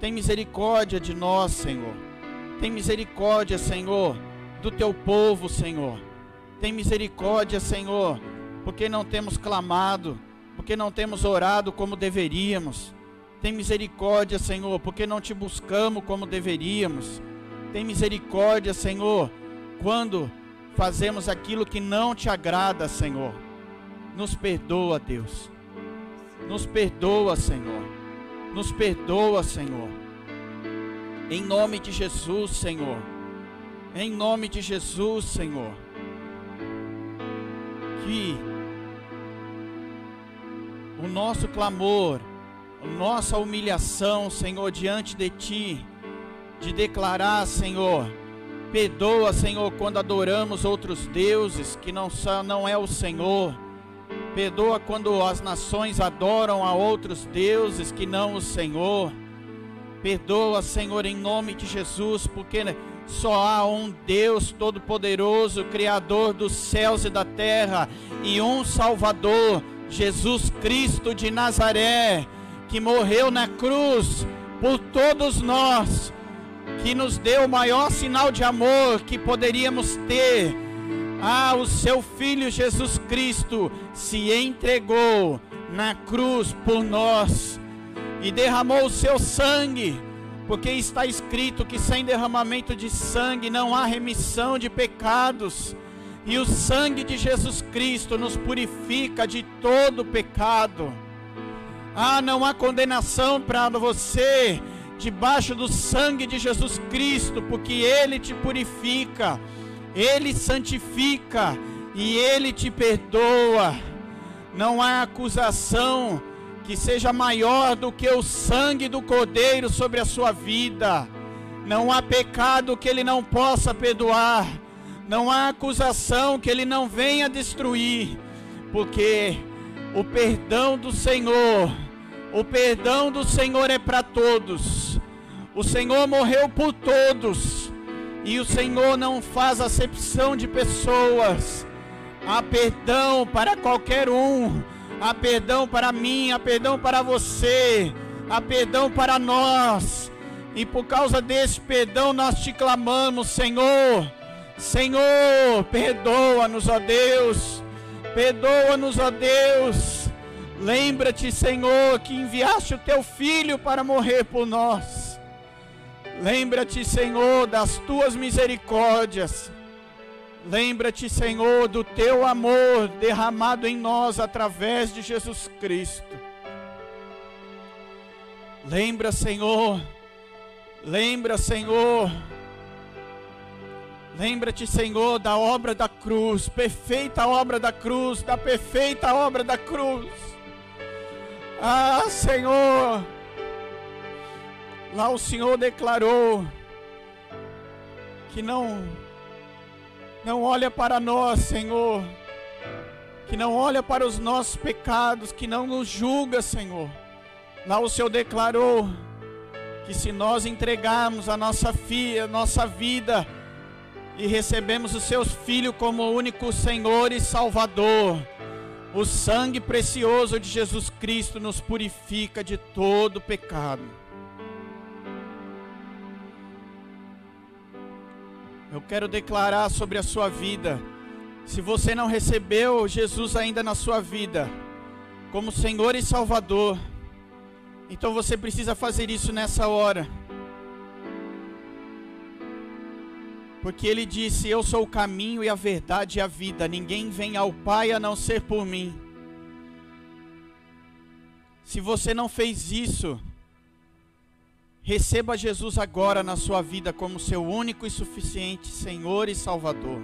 Tem misericórdia de nós, Senhor. Tem misericórdia, Senhor, do teu povo, Senhor. Tem misericórdia, Senhor, porque não temos clamado, porque não temos orado como deveríamos. Tem misericórdia, Senhor, porque não te buscamos como deveríamos. Tem misericórdia, Senhor, quando fazemos aquilo que não te agrada, Senhor. Nos perdoa, Deus. Nos perdoa, Senhor. Nos perdoa, Senhor. Em nome de Jesus, Senhor. Em nome de Jesus, Senhor. Que o nosso clamor, nossa humilhação, Senhor, diante de Ti, de declarar, Senhor, perdoa, Senhor, quando adoramos outros deuses que não são, não é o Senhor Perdoa quando as nações adoram a outros deuses que não o Senhor. Perdoa, Senhor, em nome de Jesus, porque só há um Deus Todo-Poderoso, Criador dos céus e da terra, e um Salvador, Jesus Cristo de Nazaré, que morreu na cruz por todos nós, que nos deu o maior sinal de amor que poderíamos ter ah, o seu filho Jesus Cristo se entregou na cruz por nós e derramou o seu sangue, porque está escrito que sem derramamento de sangue não há remissão de pecados. E o sangue de Jesus Cristo nos purifica de todo pecado. Ah, não há condenação para você debaixo do sangue de Jesus Cristo, porque Ele te purifica. Ele santifica e Ele te perdoa. Não há acusação que seja maior do que o sangue do Cordeiro sobre a sua vida. Não há pecado que Ele não possa perdoar. Não há acusação que Ele não venha destruir. Porque o perdão do Senhor, o perdão do Senhor é para todos. O Senhor morreu por todos e o Senhor não faz acepção de pessoas. Há perdão para qualquer um. Há perdão para mim, há perdão para você, há perdão para nós. E por causa desse perdão nós te clamamos, Senhor. Senhor, perdoa-nos, ó Deus. Perdoa-nos, ó Deus. Lembra-te, Senhor, que enviaste o teu filho para morrer por nós. Lembra-te, Senhor, das tuas misericórdias. Lembra-te, Senhor, do teu amor derramado em nós através de Jesus Cristo. Lembra, Senhor. Lembra, Senhor. Lembra-te, Senhor, da obra da cruz, perfeita obra da cruz, da perfeita obra da cruz. Ah, Senhor. Lá o Senhor declarou que não não olha para nós, Senhor, que não olha para os nossos pecados, que não nos julga, Senhor. Lá o Senhor declarou que se nós entregarmos a nossa filha, a nossa vida e recebemos o seu filho como único Senhor e Salvador, o sangue precioso de Jesus Cristo nos purifica de todo pecado. Eu quero declarar sobre a sua vida. Se você não recebeu Jesus ainda na sua vida, como Senhor e Salvador, Então você precisa fazer isso nessa hora. Porque ele disse: Eu sou o caminho e a verdade e a vida. Ninguém vem ao Pai a não ser por mim. Se você não fez isso, receba Jesus agora na sua vida como seu único e suficiente Senhor e Salvador.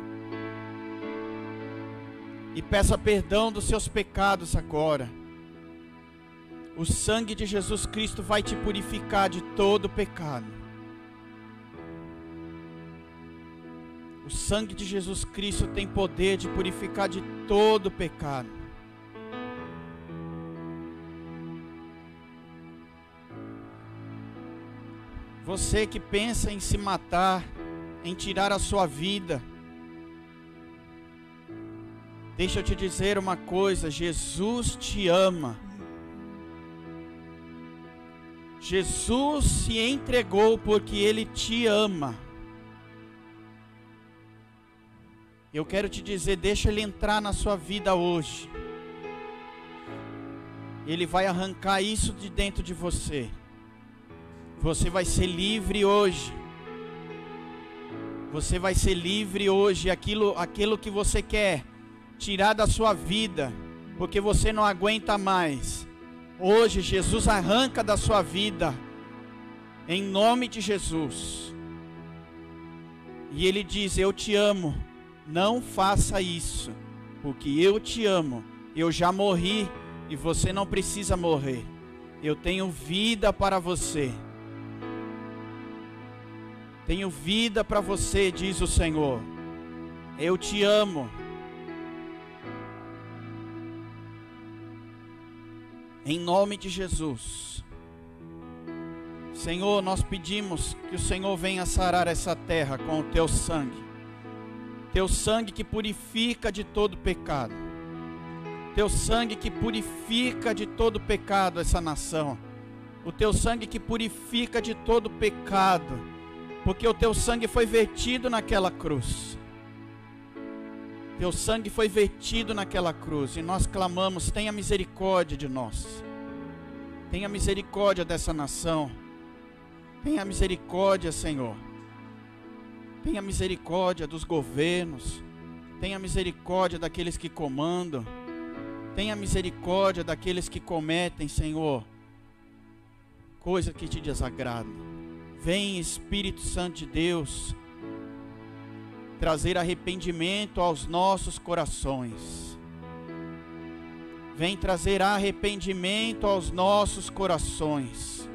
E peça perdão dos seus pecados agora. O sangue de Jesus Cristo vai te purificar de todo pecado. O sangue de Jesus Cristo tem poder de purificar de todo pecado. Você que pensa em se matar, em tirar a sua vida, deixa eu te dizer uma coisa: Jesus te ama. Jesus se entregou porque Ele te ama. Eu quero te dizer, deixa Ele entrar na sua vida hoje. Ele vai arrancar isso de dentro de você. Você vai ser livre hoje. Você vai ser livre hoje. Aquilo, aquilo que você quer tirar da sua vida, porque você não aguenta mais. Hoje, Jesus arranca da sua vida, em nome de Jesus. E Ele diz: Eu te amo, não faça isso, porque eu te amo. Eu já morri e você não precisa morrer. Eu tenho vida para você. Tenho vida para você, diz o Senhor. Eu te amo. Em nome de Jesus. Senhor, nós pedimos que o Senhor venha sarar essa terra com o teu sangue. Teu sangue que purifica de todo pecado. Teu sangue que purifica de todo pecado essa nação. O teu sangue que purifica de todo pecado porque o teu sangue foi vertido naquela cruz. Teu sangue foi vertido naquela cruz e nós clamamos: tenha misericórdia de nós. Tenha misericórdia dessa nação. Tenha misericórdia, Senhor. Tenha misericórdia dos governos. Tenha misericórdia daqueles que comandam. Tenha misericórdia daqueles que cometem, Senhor, coisa que te desagrada. Vem Espírito Santo de Deus trazer arrependimento aos nossos corações. Vem trazer arrependimento aos nossos corações.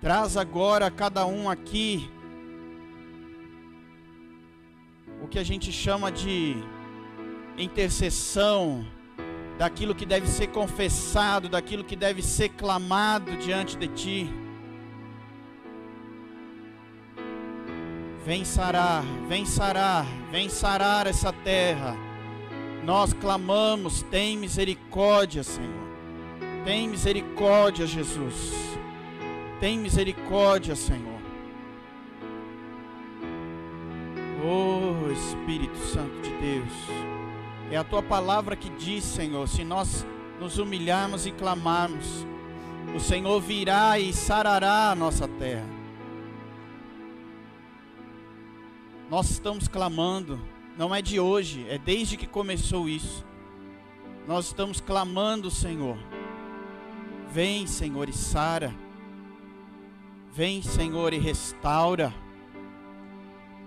Traz agora cada um aqui o que a gente chama de intercessão, daquilo que deve ser confessado, daquilo que deve ser clamado diante de ti. Vem sarar, vem sarar, vem sarar essa terra. Nós clamamos, tem misericórdia, Senhor. Tem misericórdia, Jesus. Tem misericórdia, Senhor. Oh Espírito Santo de Deus. É a tua palavra que diz, Senhor, se nós nos humilharmos e clamarmos, o Senhor virá e sarará a nossa terra. Nós estamos clamando, não é de hoje, é desde que começou isso. Nós estamos clamando, Senhor. Vem, Senhor, e sara. Vem, Senhor, e restaura.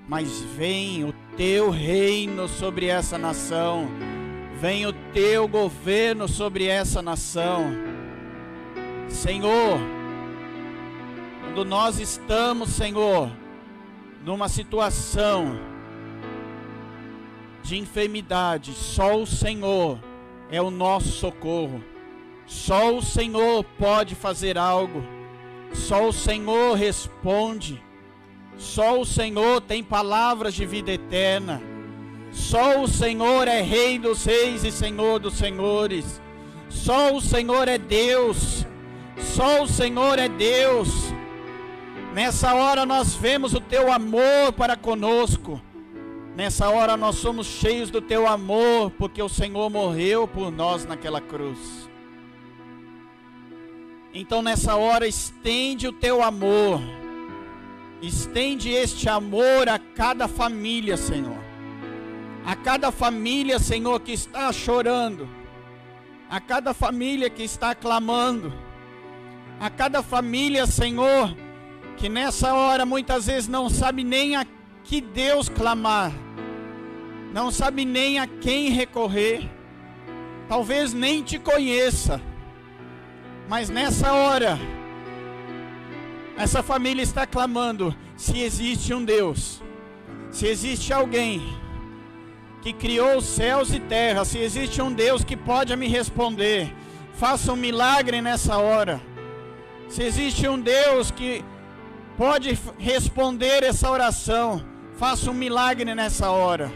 Mas vem o teu reino sobre essa nação. Vem o teu governo sobre essa nação. Senhor, quando nós estamos, Senhor, numa situação de enfermidade, só o Senhor é o nosso socorro. Só o Senhor pode fazer algo. Só o Senhor responde. Só o Senhor tem palavras de vida eterna. Só o Senhor é Rei dos Reis e Senhor dos Senhores. Só o Senhor é Deus. Só o Senhor é Deus. Nessa hora nós vemos o teu amor para conosco. Nessa hora nós somos cheios do teu amor, porque o Senhor morreu por nós naquela cruz. Então nessa hora estende o teu amor. Estende este amor a cada família, Senhor. A cada família, Senhor, que está chorando. A cada família que está clamando. A cada família, Senhor, que nessa hora muitas vezes não sabe nem a que Deus clamar. Não sabe nem a quem recorrer. Talvez nem te conheça. Mas nessa hora, essa família está clamando: se existe um Deus, se existe alguém que criou os céus e terra, se existe um Deus que pode me responder, faça um milagre nessa hora. Se existe um Deus que pode responder essa oração, faça um milagre nessa hora.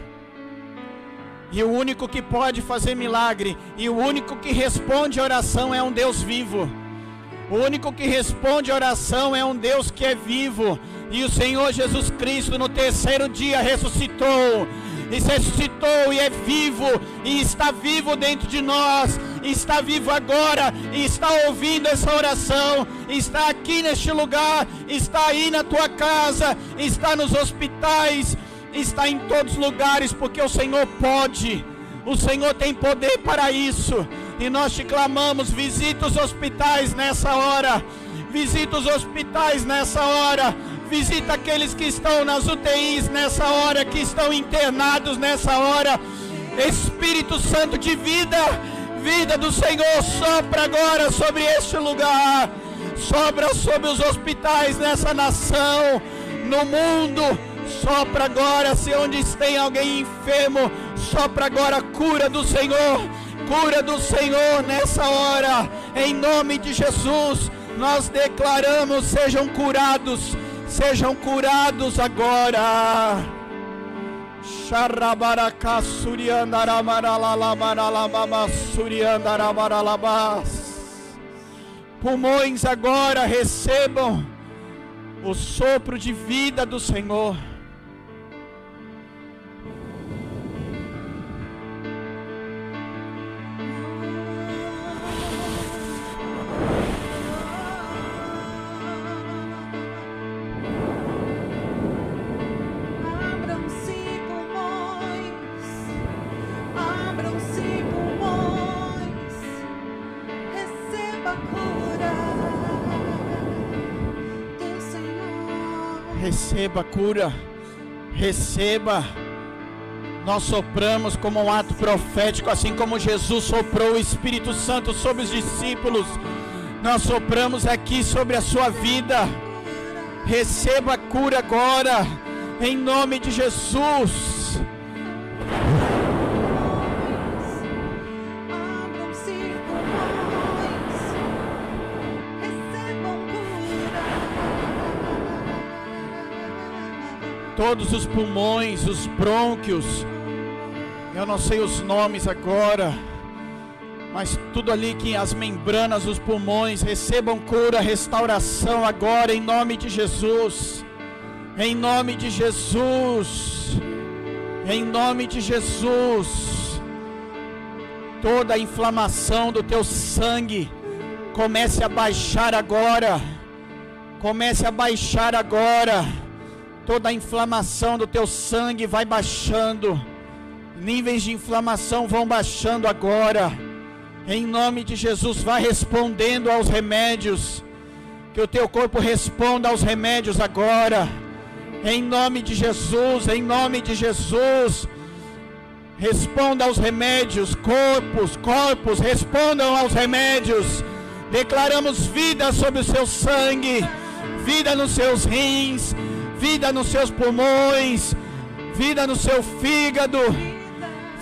E o único que pode fazer milagre, e o único que responde oração é um Deus vivo. O único que responde oração é um Deus que é vivo. E o Senhor Jesus Cristo no terceiro dia ressuscitou. E ressuscitou e é vivo. E está vivo dentro de nós. Está vivo agora. E está ouvindo essa oração. Está aqui neste lugar. Está aí na tua casa. Está nos hospitais. Está em todos os lugares. Porque o Senhor pode. O Senhor tem poder para isso. E nós te clamamos: visita os hospitais nessa hora. Visita os hospitais nessa hora. Visita aqueles que estão nas UTIs nessa hora, que estão internados nessa hora. Espírito Santo de vida, vida do Senhor, sopra agora sobre este lugar. Sopra sobre os hospitais nessa nação, no mundo. Sopra agora, se onde tem alguém enfermo, sopra agora a cura do Senhor cura do Senhor nessa hora, em nome de Jesus. Nós declaramos: sejam curados, sejam curados agora. Pulmões agora recebam o sopro de vida do Senhor. Receba cura, receba. Nós sopramos como um ato profético, assim como Jesus soprou o Espírito Santo sobre os discípulos. Nós sopramos aqui sobre a sua vida. Receba cura agora, em nome de Jesus. Todos os pulmões, os brônquios. Eu não sei os nomes agora, mas tudo ali que as membranas, os pulmões recebam cura, restauração agora em nome de Jesus. Em nome de Jesus. Em nome de Jesus. Toda a inflamação do teu sangue comece a baixar agora. Comece a baixar agora Toda a inflamação do teu sangue vai baixando. Níveis de inflamação vão baixando agora. Em nome de Jesus, vai respondendo aos remédios. Que o teu corpo responda aos remédios agora. Em nome de Jesus, em nome de Jesus. Responda aos remédios, corpos, corpos, respondam aos remédios. Declaramos vida sobre o seu sangue, vida nos seus rins, vida nos seus pulmões, vida no seu fígado,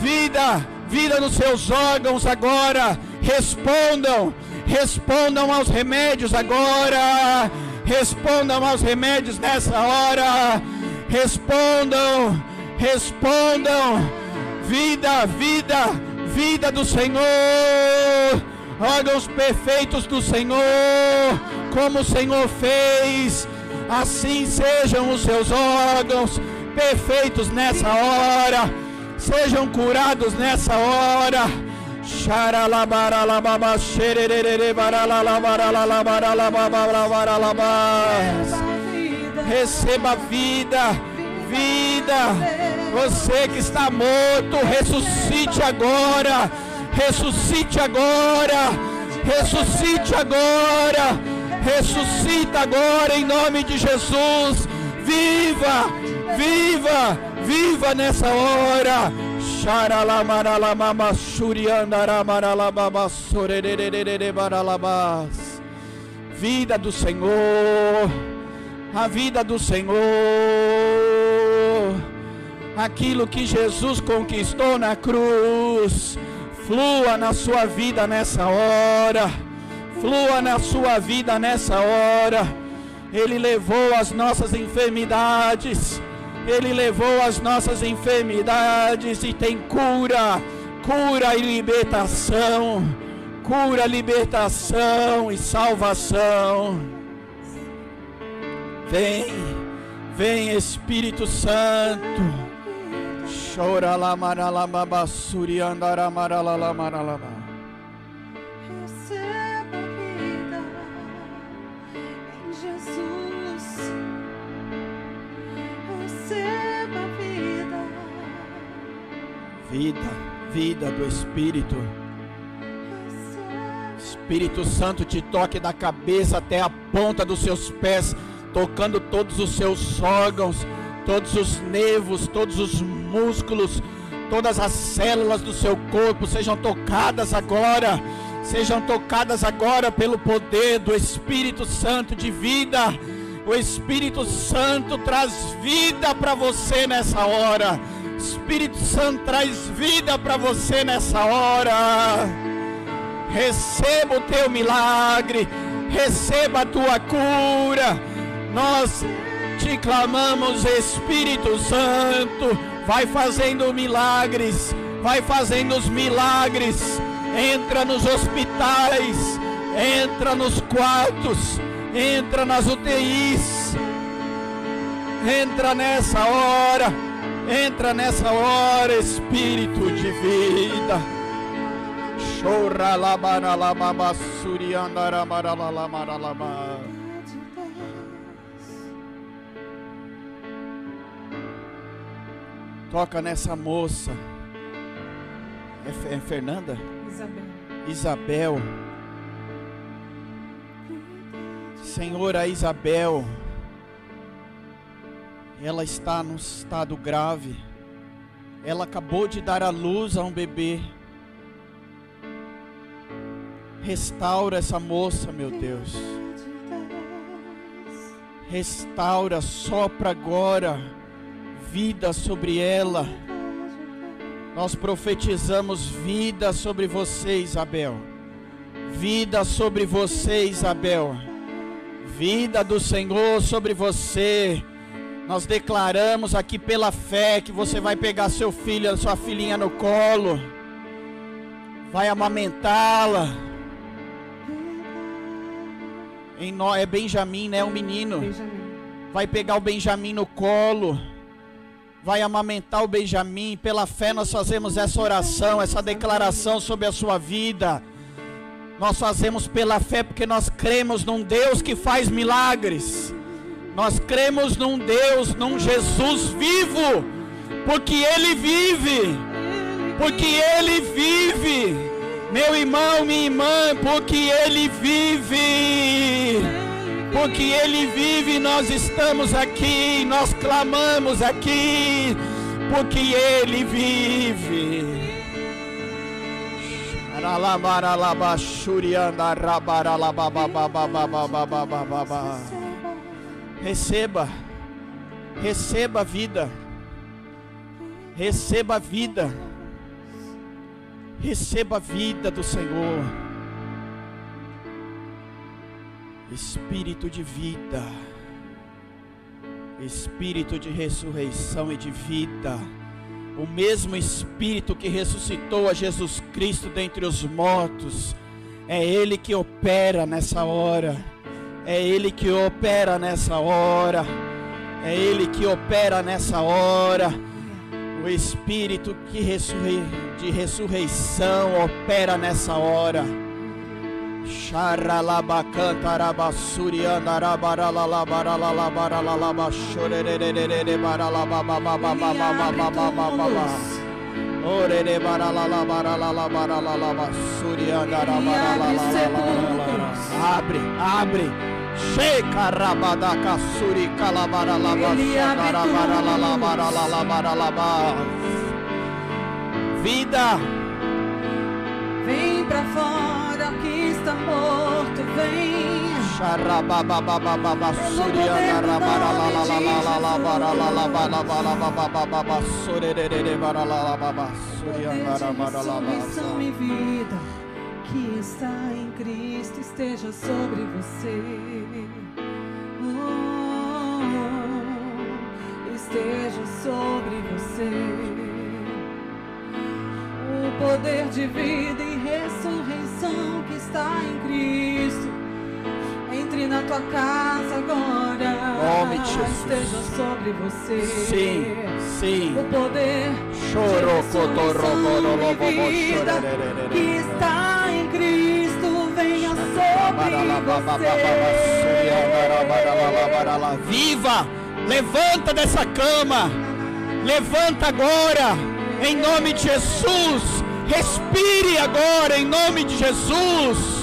vida, vida nos seus órgãos agora. Respondam, respondam aos remédios agora. Respondam aos remédios nessa hora. Respondam, respondam. Vida, vida, vida do Senhor. Órgãos perfeitos do Senhor, como o Senhor fez assim sejam os seus órgãos perfeitos nessa hora, sejam curados nessa hora. Receba vida, vida. Você que está morto, ressuscite agora. Ressuscite agora. Ressuscite agora. Ressuscita agora em nome de Jesus. Viva, viva, viva nessa hora. Vida do Senhor, a vida do Senhor, aquilo que Jesus conquistou na cruz, flua na sua vida nessa hora, flua na sua vida nessa hora. Ele levou as nossas enfermidades ele levou as nossas enfermidades e tem cura, cura e libertação, cura, libertação e salvação. Vem, vem Espírito Santo. Chora lá, maralama, suriandara, maralala, maralama. Vida, vida do Espírito. Espírito Santo te toque da cabeça até a ponta dos seus pés, tocando todos os seus órgãos, todos os nervos, todos os músculos, todas as células do seu corpo sejam tocadas agora. Sejam tocadas agora pelo poder do Espírito Santo de vida. O Espírito Santo traz vida para você nessa hora. Espírito Santo traz vida para você nessa hora. Receba o teu milagre, receba a tua cura. Nós te clamamos, Espírito Santo, vai fazendo milagres, vai fazendo os milagres. Entra nos hospitais, entra nos quartos, entra nas UTIs. Entra nessa hora Entra nessa hora, Espírito de vida. Toca nessa moça. É, é Fernanda? Isabel. Isabel. Senhor, a Isabel ela está num estado grave. Ela acabou de dar à luz a um bebê. Restaura essa moça, meu Deus. Restaura, sopra agora vida sobre ela. Nós profetizamos vida sobre você, Isabel. Vida sobre você, Isabel. Vida do Senhor sobre você. Nós declaramos aqui pela fé que você vai pegar seu filho, sua filhinha no colo, vai amamentá-la. É Benjamim, né? Um menino. Vai pegar o Benjamim no colo. Vai amamentar o Benjamim. Pela fé nós fazemos essa oração, essa declaração sobre a sua vida. Nós fazemos pela fé porque nós cremos num Deus que faz milagres. Nós cremos num Deus, num Jesus vivo, porque Ele vive, porque Ele vive, meu irmão, minha irmã, porque Ele vive, porque Ele vive, nós estamos aqui, nós clamamos aqui, porque Ele vive. Receba, receba a vida, receba a vida, receba vida do Senhor, Espírito de vida, Espírito de ressurreição e de vida, o mesmo Espírito que ressuscitou a Jesus Cristo dentre os mortos, é Ele que opera nessa hora é Ele que opera nessa hora. É Ele que opera nessa hora. O Espírito que ressurre... de ressurreição opera nessa hora. Ore de bara la la bara la la bara la la basuria dara bara la la la la Abre, abre. Sheka rabada kasuri kalabara la basara bara la la bara la la bara la ba. Vida. Vem pra fora que está morto, vem. Ressurreição e vida que está em Cristo esteja sobre você. Oh, esteja sobre você. O poder de vida e ressurreição que está em Cristo. Entre na tua casa agora. Nome de Jesus. Esteja sobre você. Sim, sim. O poder de vida que está em Cristo venha sobre você. Viva! Levanta dessa cama! Levanta agora! Em nome de Jesus! Respire agora em nome de Jesus!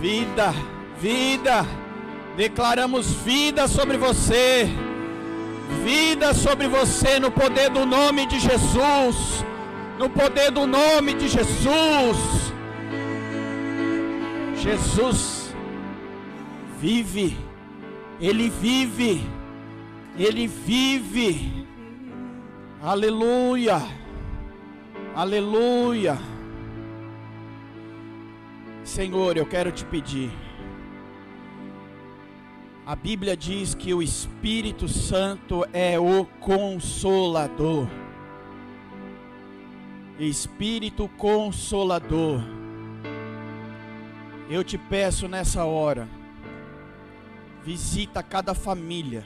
Vida, vida, declaramos vida sobre você, vida sobre você no poder do nome de Jesus, no poder do nome de Jesus. Jesus vive, Ele vive, Ele vive, aleluia, aleluia. Senhor, eu quero te pedir. A Bíblia diz que o Espírito Santo é o consolador. Espírito consolador. Eu te peço nessa hora, visita cada família,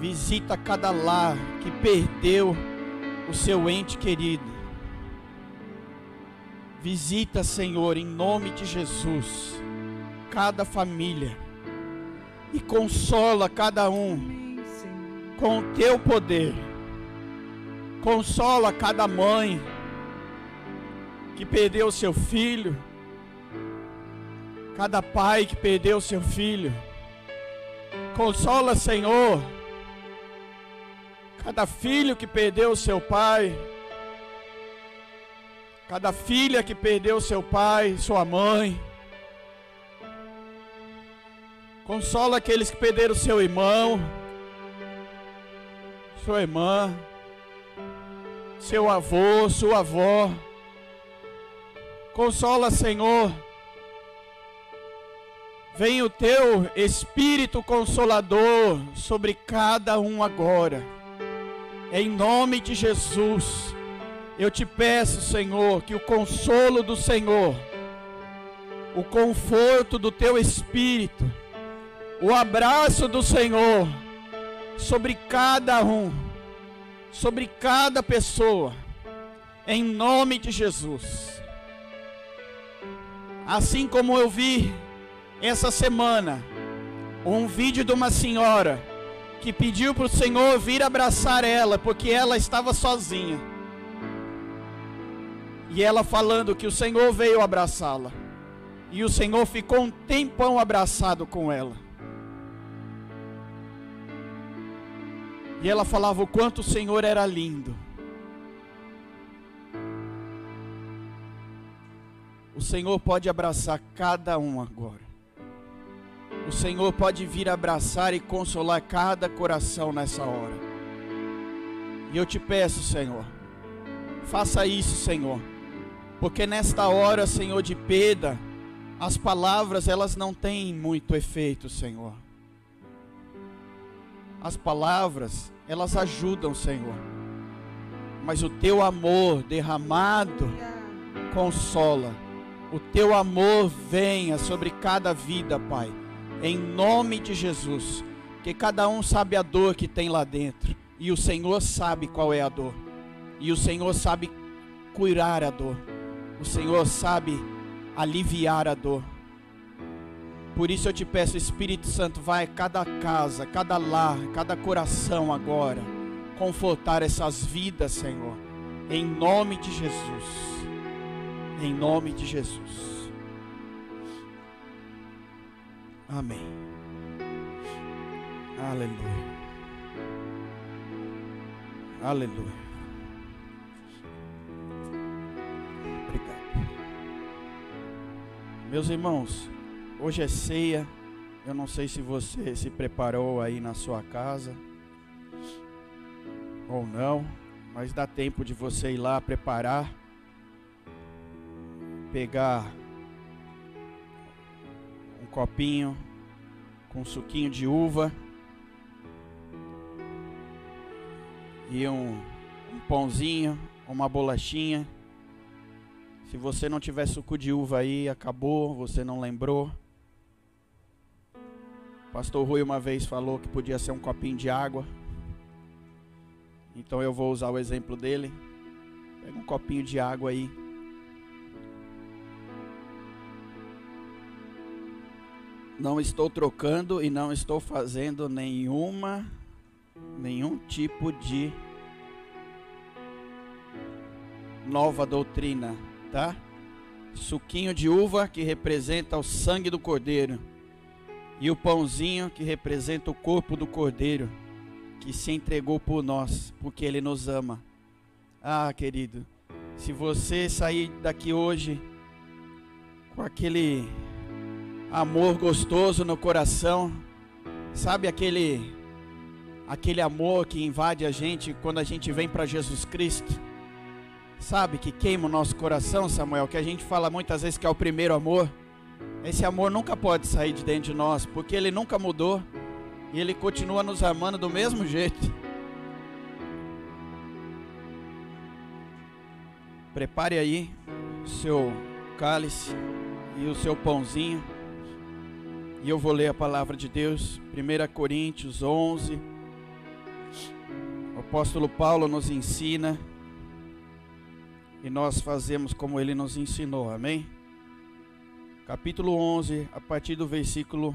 visita cada lar que perdeu o seu ente querido. Visita, Senhor, em nome de Jesus, cada família e consola cada um com o teu poder. Consola cada mãe que perdeu seu filho, cada pai que perdeu seu filho. Consola, Senhor, cada filho que perdeu seu pai, cada filha que perdeu seu pai, sua mãe. Consola aqueles que perderam seu irmão, sua irmã, seu avô, sua avó. Consola, Senhor. Vem o teu Espírito Consolador sobre cada um agora. Em nome de Jesus, eu te peço, Senhor, que o consolo do Senhor, o conforto do teu Espírito, o abraço do Senhor sobre cada um, sobre cada pessoa, em nome de Jesus. Assim como eu vi essa semana um vídeo de uma senhora que pediu para o Senhor vir abraçar ela, porque ela estava sozinha. E ela falando que o Senhor veio abraçá-la. E o Senhor ficou um tempão abraçado com ela. E ela falava o quanto o Senhor era lindo. O Senhor pode abraçar cada um agora. O Senhor pode vir abraçar e consolar cada coração nessa hora. E eu te peço, Senhor, faça isso, Senhor. Porque nesta hora, Senhor, de perda, as palavras elas não têm muito efeito, Senhor. As palavras, elas ajudam, Senhor. Mas o teu amor derramado consola. o teu amor venha sobre cada vida, Pai, em nome de Jesus. Que cada um sabe a dor que tem lá dentro, e o Senhor sabe qual é a dor, e o Senhor sabe curar a dor, o Senhor sabe aliviar a dor. Por isso eu te peço, Espírito Santo, vai a cada casa, cada lar, cada coração agora, confortar essas vidas, Senhor, em nome de Jesus. Em nome de Jesus. Amém. Aleluia. Aleluia. Obrigado. Meus irmãos, Hoje é ceia. Eu não sei se você se preparou aí na sua casa ou não, mas dá tempo de você ir lá preparar, pegar copinho com suquinho de uva e um, um pãozinho, uma bolachinha. Se você não tiver suco de uva aí, acabou, você não lembrou. Pastor Rui uma vez falou que podia ser um copinho de água. Então eu vou usar o exemplo dele. Pega um copinho de água aí. Não estou trocando e não estou fazendo nenhuma nenhum tipo de nova doutrina, tá? Suquinho de uva que representa o sangue do cordeiro e o pãozinho que representa o corpo do Cordeiro, que se entregou por nós, porque Ele nos ama. Ah, querido, se você sair daqui hoje com aquele amor gostoso no coração, sabe aquele aquele amor que invade a gente quando a gente vem para Jesus Cristo? Sabe que queima o nosso coração, Samuel, que a gente fala muitas vezes que é o primeiro amor. Esse amor nunca pode sair de dentro de nós, porque ele nunca mudou e ele continua nos amando do mesmo jeito. Prepare aí o seu cálice e o seu pãozinho. E eu vou ler a palavra de Deus, 1 Coríntios 11. O apóstolo Paulo nos ensina e nós fazemos como ele nos ensinou, amém? capítulo 11, a partir do versículo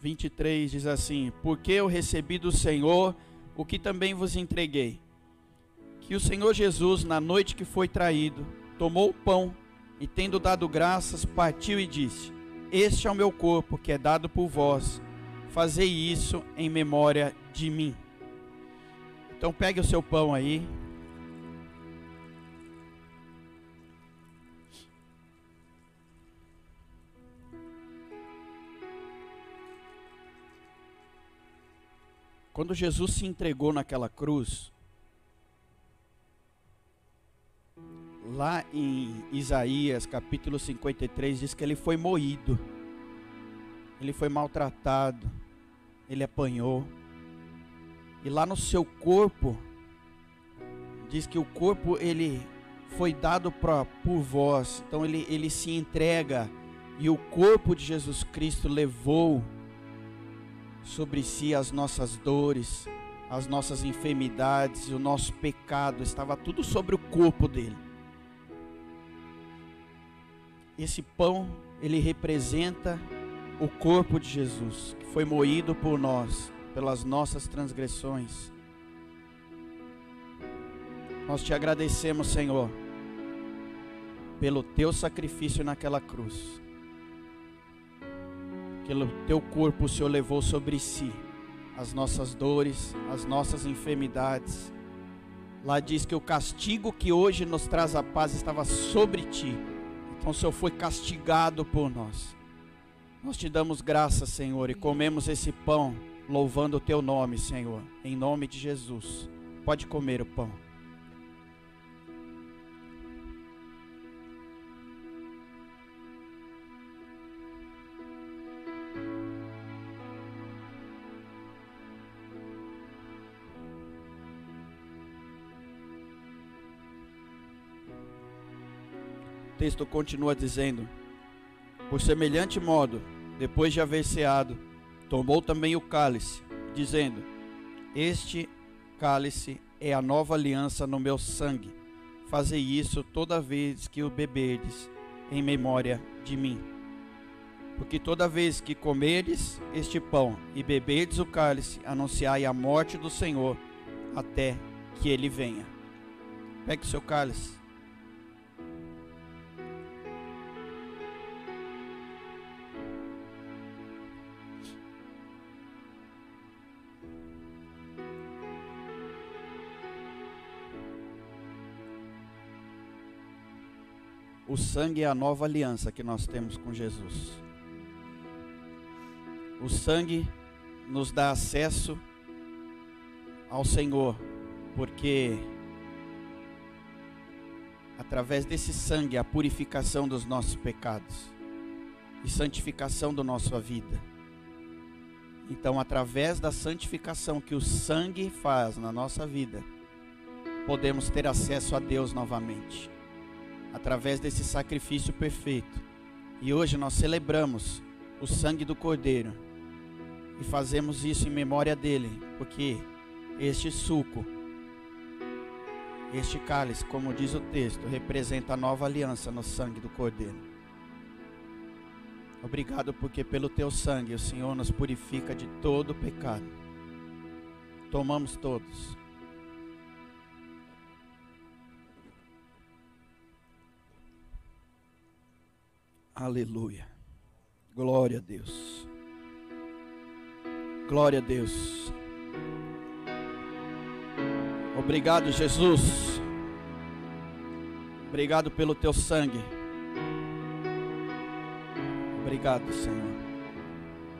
23, diz assim: Porque eu recebi do Senhor o que também vos entreguei. Que o Senhor Jesus, na noite que foi traído, tomou o pão e, tendo dado graças, partiu e disse: Este é o meu corpo que é dado por vós. Fazei isso em memória de mim. Então pegue o seu pão aí, Quando Jesus se entregou naquela cruz, lá em Isaías capítulo 53 diz que ele foi moído, ele foi maltratado, ele apanhou, e lá no seu corpo, diz que o corpo ele foi dado pra, por vós, então ele, ele se entrega, e o corpo de Jesus Cristo levou sobre si as nossas dores, as nossas enfermidades, o nosso pecado, estava tudo sobre o corpo dele. Esse pão, ele representa o corpo de Jesus, que foi moído por nós, pelas nossas transgressões. Nós te agradecemos, Senhor, pelo teu sacrifício naquela cruz pelo teu corpo o Senhor levou sobre si as nossas dores, as nossas enfermidades. Lá diz que o castigo que hoje nos traz a paz estava sobre ti. O Senhor foi castigado por nós. Nós te damos graças, Senhor, e comemos esse pão, louvando o teu nome, Senhor, em nome de Jesus. Pode comer o pão. Texto continua dizendo: Por semelhante modo, depois de haver ceado, tomou também o cálice, dizendo: Este cálice é a nova aliança no meu sangue. Fazei isso toda vez que o beberdes, em memória de mim. Porque toda vez que comerdes este pão e beberdes o cálice, anunciai a morte do Senhor até que ele venha. Pegue seu cálice. O sangue é a nova aliança que nós temos com Jesus. O sangue nos dá acesso ao Senhor, porque através desse sangue a purificação dos nossos pecados e santificação da nossa vida. Então, através da santificação que o sangue faz na nossa vida, podemos ter acesso a Deus novamente através desse sacrifício perfeito. E hoje nós celebramos o sangue do Cordeiro e fazemos isso em memória dele, porque este suco, este cálice, como diz o texto, representa a nova aliança no sangue do Cordeiro. Obrigado porque pelo teu sangue o Senhor nos purifica de todo pecado. Tomamos todos. Aleluia. Glória a Deus. Glória a Deus. Obrigado, Jesus. Obrigado pelo teu sangue. Obrigado, Senhor.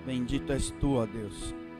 Bendito és tu, ó Deus.